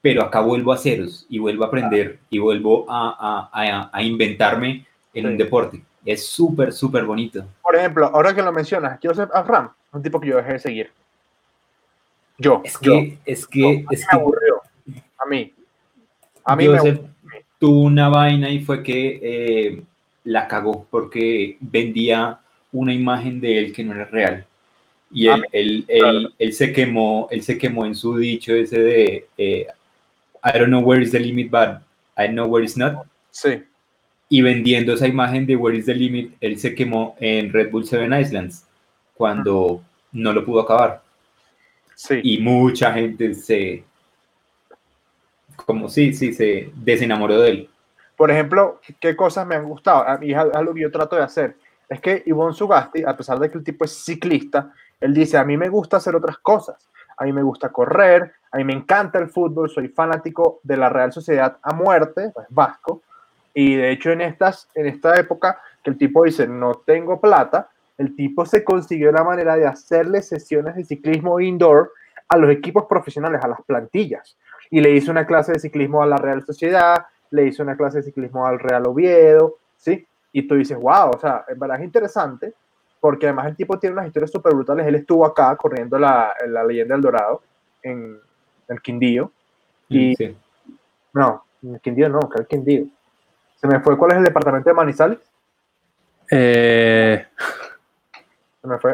pero acá vuelvo a ceros y vuelvo a aprender y vuelvo a, a, a, inventarme en un deporte. Es súper, súper bonito. Por ejemplo, ahora que lo mencionas, Joseph Afram, un tipo que yo dejé de seguir. Yo. Es que, es que, es que, me aburrió. A mí. A mí me tuvo una vaina y fue que eh, la cagó porque vendía una imagen de él que no era real. Y él, él, él, él, se quemó, él se quemó en su dicho ese de eh, I don't know where is the limit, but I know where it's not. Sí. Y vendiendo esa imagen de where is the limit, él se quemó en Red Bull Seven Islands cuando no lo pudo acabar. Sí. Y mucha gente se, como sí, sí, se desenamoró de él. Por ejemplo, ¿qué cosas me han gustado? A mí es algo que yo trato de hacer. Es que Ivonne Sugasti, a pesar de que el tipo es ciclista, él dice, a mí me gusta hacer otras cosas. A mí me gusta correr, a mí me encanta el fútbol, soy fanático de la Real Sociedad a muerte, pues vasco. Y de hecho en, estas, en esta época que el tipo dice, no tengo plata, el tipo se consiguió la manera de hacerle sesiones de ciclismo indoor a los equipos profesionales, a las plantillas. Y le hizo una clase de ciclismo a la Real Sociedad, le hizo una clase de ciclismo al Real Oviedo, ¿sí? Y tú dices, wow, o sea, en verdad es interesante, porque además el tipo tiene unas historias súper brutales. Él estuvo acá corriendo la, la leyenda del Dorado en el Quindío. Y, sí. No, en el Quindío no, que el Quindío. Se me fue, ¿cuál es el departamento de Manizales? Eh.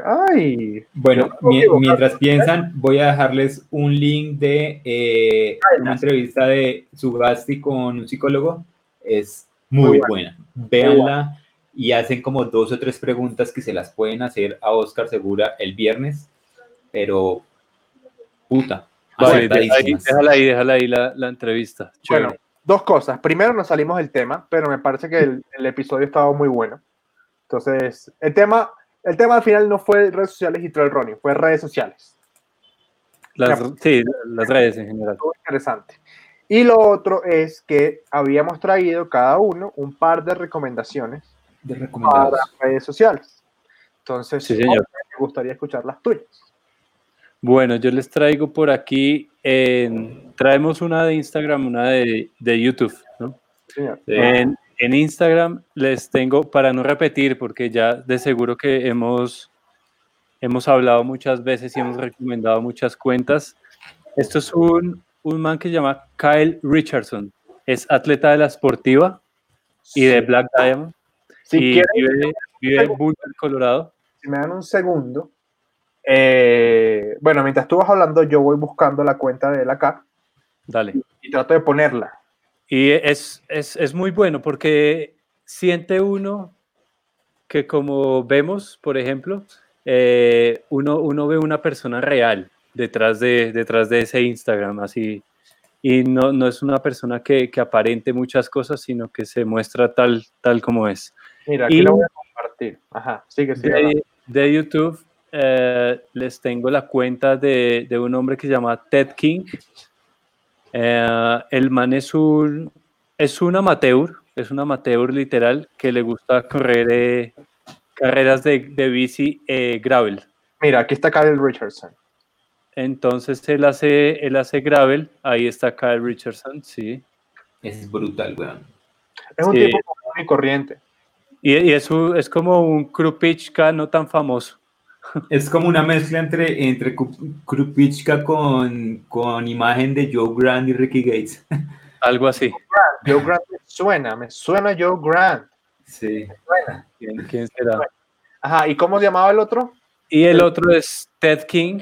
¡Ay! Bueno, mientras piensan, voy a dejarles un link de eh, una entrevista de Sugasti con un psicólogo. Es muy, muy buena. Véanla y hacen como dos o tres preguntas que se las pueden hacer a Oscar Segura el viernes, pero puta. Vale, déjala ahí, déjala ahí la, la entrevista. Bueno, dos cosas. Primero, nos salimos del tema, pero me parece que el, el episodio estaba muy bueno. Entonces, el tema, el tema al final no fue redes sociales y trail running, fue redes sociales. Las, sí, las redes en general. interesante. Y lo otro es que habíamos traído cada uno un par de recomendaciones de para redes sociales. Entonces, sí, señor. me gustaría escuchar las tuyas. Bueno, yo les traigo por aquí, en, traemos una de Instagram, una de, de YouTube, ¿no? Señor. En, en, Instagram les tengo, para no repetir, porque ya de seguro que hemos, hemos hablado muchas veces y hemos recomendado muchas cuentas. Esto es un, un man que se llama Kyle Richardson. Es atleta de la Sportiva y de Black Diamond. Si y quieren, vive, vive en Boulder, Colorado. Si me dan un segundo. Eh, bueno, mientras tú vas hablando, yo voy buscando la cuenta de él acá. Dale. Y, y trato de ponerla. Y es, es, es, muy bueno porque siente uno que como vemos, por ejemplo, eh, uno, uno ve una persona real detrás de, detrás de ese Instagram, así. Y no, no es una persona que, que, aparente muchas cosas, sino que se muestra tal, tal como es. Mira, aquí y lo voy a compartir. Ajá, sigue, sigue. De, de YouTube eh, les tengo la cuenta de, de, un hombre que se llama Ted King. Eh, el man es un, es un amateur, es un amateur literal que le gusta correr eh, carreras de, de bici eh, gravel. Mira, aquí está Kyle Richardson. Entonces él hace, él hace gravel, ahí está Kyle Richardson, sí. Es brutal, weón. Es un Sí. tipo muy corriente. Y, y es, un- es como un Krupichka no tan famoso. Es como una mezcla entre, entre Kru- Krupichka con, con imagen de Joe Grant y Ricky Gates. Algo así. Joe Grant me suena, me suena Joe Grant. Sí. Suena. ¿Quién, quién será? Ajá, ¿y cómo se llamaba el otro? Y el otro es Ted King,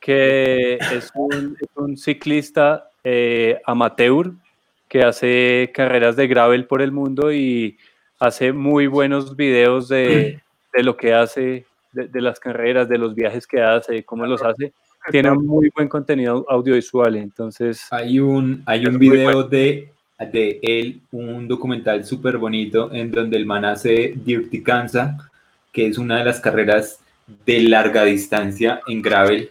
que es un, es un ciclista eh, amateur que hace carreras de gravel por el mundo y hace muy buenos videos de, de lo que hace, de, de, las carreras, de los viajes que hace, cómo los hace. Tiene un muy buen contenido audiovisual, entonces... Hay un, hay un video de, de él, un documental súper bonito en donde el man hace Dirty Kansas, que es una de las carreras de larga distancia en gravel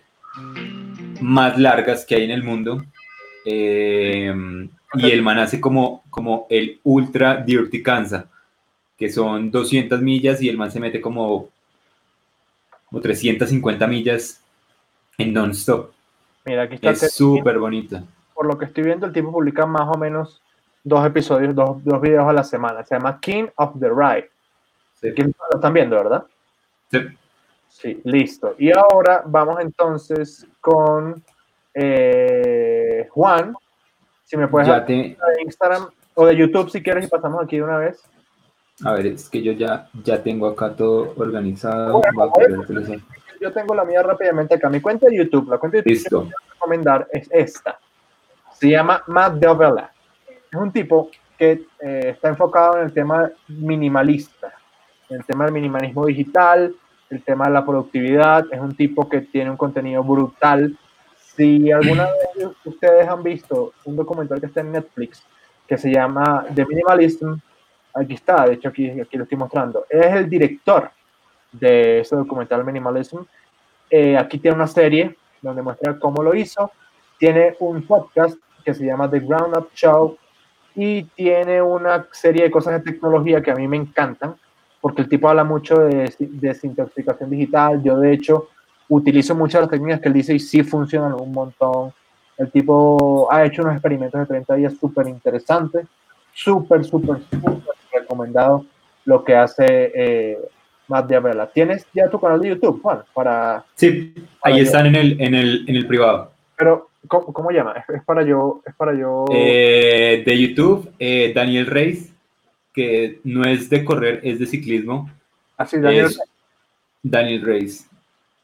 más largas que hay en el mundo Eh, y el man hace como, como el Ultra Dirty Kansas, que son 200 millas y el man se mete como, como 350 millas en non-stop. Mira, aquí está. Es súper bonito. Por lo que estoy viendo, el tipo publica más o menos dos episodios, dos, dos videos a la semana. Se llama King of the Ride. Sí. Aquí lo están viendo, ¿verdad? Sí. Sí, listo. Y ahora vamos entonces con eh, Juan. Si me puedes Ya te- de Instagram o de YouTube si quieres y pasamos aquí de una vez. A ver, es que yo ya, ya tengo acá todo organizado. Bueno, a. Yo tengo la mía rápidamente acá. Mi cuenta de YouTube, la cuenta de YouTube Listo. que voy a recomendar es esta. Se llama Matt Devela. Es un tipo que eh, está enfocado en el tema minimalista, en el tema del minimalismo digital, el tema de la productividad. Es un tipo que tiene un contenido brutal. Si alguna vez ustedes han visto un documental que está en Netflix que se llama The Minimalism, aquí está, de hecho aquí, aquí lo estoy mostrando. Es el director de ese documental Minimalism. Eh, aquí tiene una serie donde muestra cómo lo hizo. Tiene un podcast que se llama The Ground Up Show y tiene una serie de cosas de tecnología que a mí me encantan porque el tipo habla mucho de desintoxicación digital. Yo, de hecho, utilizo muchas de las técnicas que él dice y sí funcionan un montón. El tipo ha hecho unos experimentos de 30 días súper interesantes, súper, súper, súper recomendado lo que hace eh, Matt Diabella. ¿Tienes ya tu canal de YouTube, Juan? Para, Sí, ahí están en el, en el, en el privado. pero, ¿cómo, cómo llama? Es, es para yo, es para yo. Eh, de YouTube, eh, Daniel Reis, que no es de correr, es de ciclismo. Así, Daniel, Es Daniel Reis,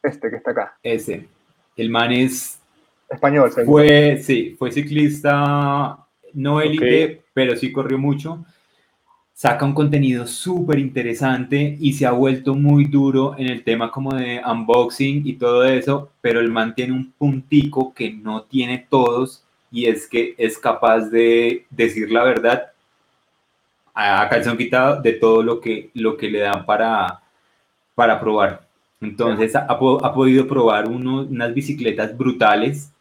este que está acá. ese. El man es, Español, fue, sí, fue ciclista, no élite, pero sí corrió mucho. Saca un contenido súper interesante y se ha vuelto muy duro en el tema como de unboxing y todo eso, pero el man tiene un puntico que no tiene todos y es que es capaz de decir la verdad a calzón quitado de todo lo que, lo que le dan para, para probar. Entonces ha, ha podido probar uno- unas bicicletas brutales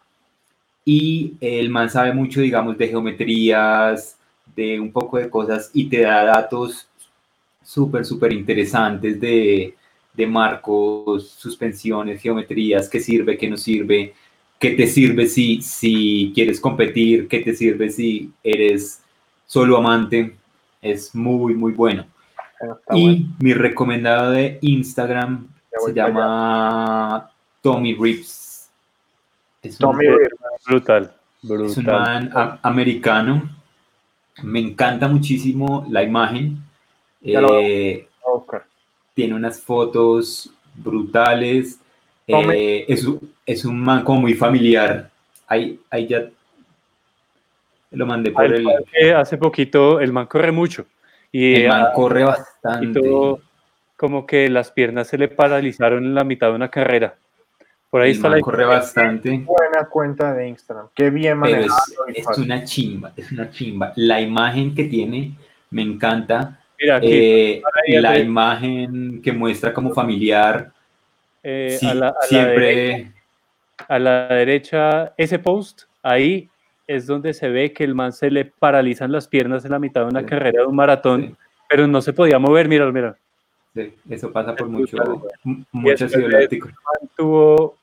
y el man sabe mucho, digamos, de geometrías, de un poco de cosas y te da datos súper, súper interesantes de, de marcos, suspensiones, geometrías, qué sirve, qué no sirve, qué te sirve si, si quieres competir, qué te sirve si eres solo amante. Es muy, muy bueno. Está y bueno. mi recomendado de Instagram se llama Tommy Rips. Es un- Tommy Brutal, es un brutal. man americano. Me encanta muchísimo la imagen. Eh, tiene unas fotos brutales. Eh, es, un- es un man como muy familiar. Ahí, ahí ya lo mandé por el. Hace poquito el man corre mucho y, El man ah, corre bastante. como que las piernas se le paralizaron en la mitad de una carrera. Por ahí está la corre bastante. Buena cuenta de Instagram. Qué bien manejado. es, una chimba, es una chimba. La imagen que tiene me encanta. Mira aquí, Eh, la imagen que muestra como familiar. eh, sí, a, la, a la siempre. derecha, a la derecha, ese post, ahí es donde se ve que el man se le paralizan las piernas en la mitad de una Sí. carrera de un maratón, Sí, pero no se podía mover, mira, mira. sí, eso pasa por mucho, mucho láctico. Tuvo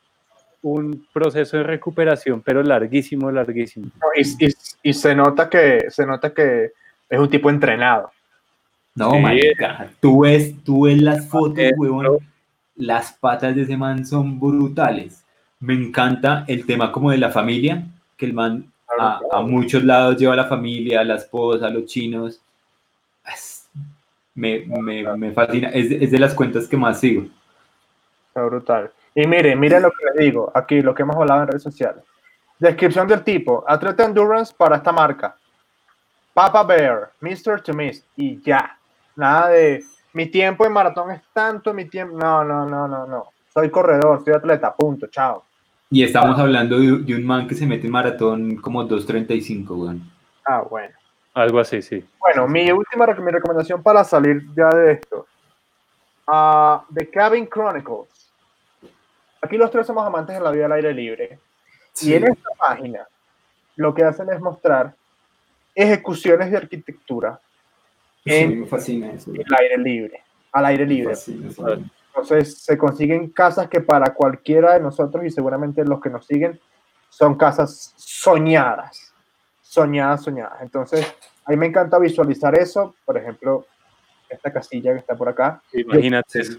un proceso de recuperación, pero larguísimo, larguísimo. No, Y, y- y se nota que se nota que es un tipo entrenado. No, Sí. marica, tú ves, tú ves las fotos, Eh, huevón, las patas de ese man son brutales. Me encanta el tema como de la familia, que el man a, a muchos lados lleva a la familia, a la esposa, a los chinos. Me, me, me fascina, es, es de las cuentas que más sigo. Está brutal. Y miren, miren lo que les digo, aquí lo que hemos hablado en redes sociales. Descripción del tipo, atleta endurance para esta marca. Papa Bear, Mr. to Miss, y ya. Nada de, mi tiempo en maratón es tanto, mi tiempo, no, no, no, no, no. Soy corredor, soy atleta, punto, chao. Y estamos hablando de, de un man que se mete en maratón como 2.35, weón. Ah, bueno. Algo así, sí. Bueno, mi última mi recomendación para salir ya de esto. Ah, The Cabin Chronicles. Aquí los tres somos amantes de la vida al aire libre. Y en esta página lo que hacen es mostrar ejecuciones de arquitectura en Sí, me fascina eso. el aire libre, al aire libre. fascina. Entonces se consiguen casas que para cualquiera de nosotros y seguramente los que nos siguen son casas soñadas, soñadas, soñadas. Entonces a mí me encanta visualizar eso. Por ejemplo, esta casilla que está por acá. Imagínate. Yo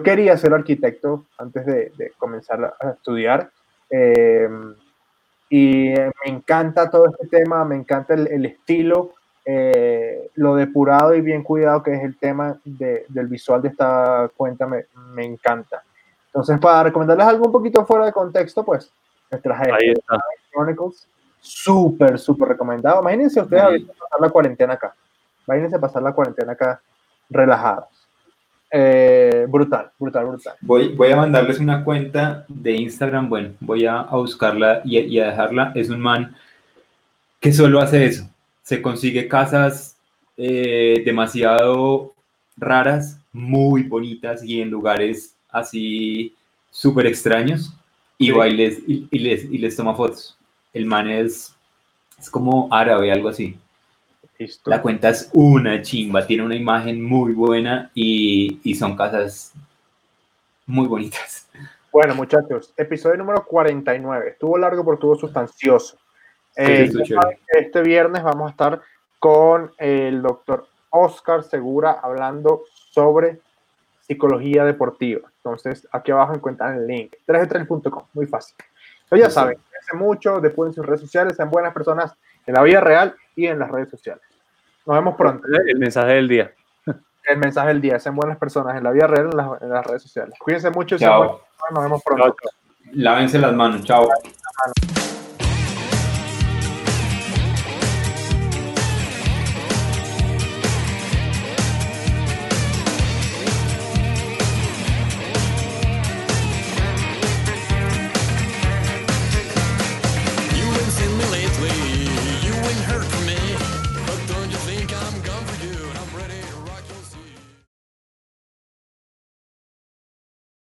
quería ser arquitecto antes de, de comenzar a estudiar. eh, y me encanta todo este tema, me encanta el, el estilo, eh, lo depurado y bien cuidado que es el tema de- del visual de esta cuenta, me, me encanta. Entonces, para recomendarles algo un poquito fuera de contexto, pues, me traje este. Chronicles, súper, súper recomendado. Imagínense ustedes ahorita pasar la cuarentena acá. Imagínense pasar la cuarentena acá relajados. Eh, brutal, brutal, brutal. Voy, voy a mandarles una cuenta de Instagram, bueno, voy a, a buscarla y, a- y a dejarla. Es un man que solo hace eso. Se consigue casas eh, demasiado raras, muy bonitas y en lugares así súper extraños y, Sí. va y les, y, y les, y les toma fotos. El man es, es como árabe, algo así. Listo. La cuenta es una chimba, tiene una imagen muy buena y, y son casas muy bonitas. Bueno, muchachos, episodio número 49. Estuvo largo, pero estuvo sustancioso. Eh, este viernes vamos a estar con el doctor Oscar Segura hablando sobre psicología deportiva. Entonces, aquí abajo encuentran el link, 3de3.com, muy fácil. Entonces, ya Sí. saben, cuídense mucho, después en sus redes sociales, sean buenas personas en la vida real y en las redes sociales. Nos vemos pronto. El mensaje del día. El mensaje del día, sean buenas personas en la vida real y en las, en las redes sociales. Cuídense mucho y sean buenas Chao. personas. Nos vemos pronto. Lávense las manos. Chao. Chao.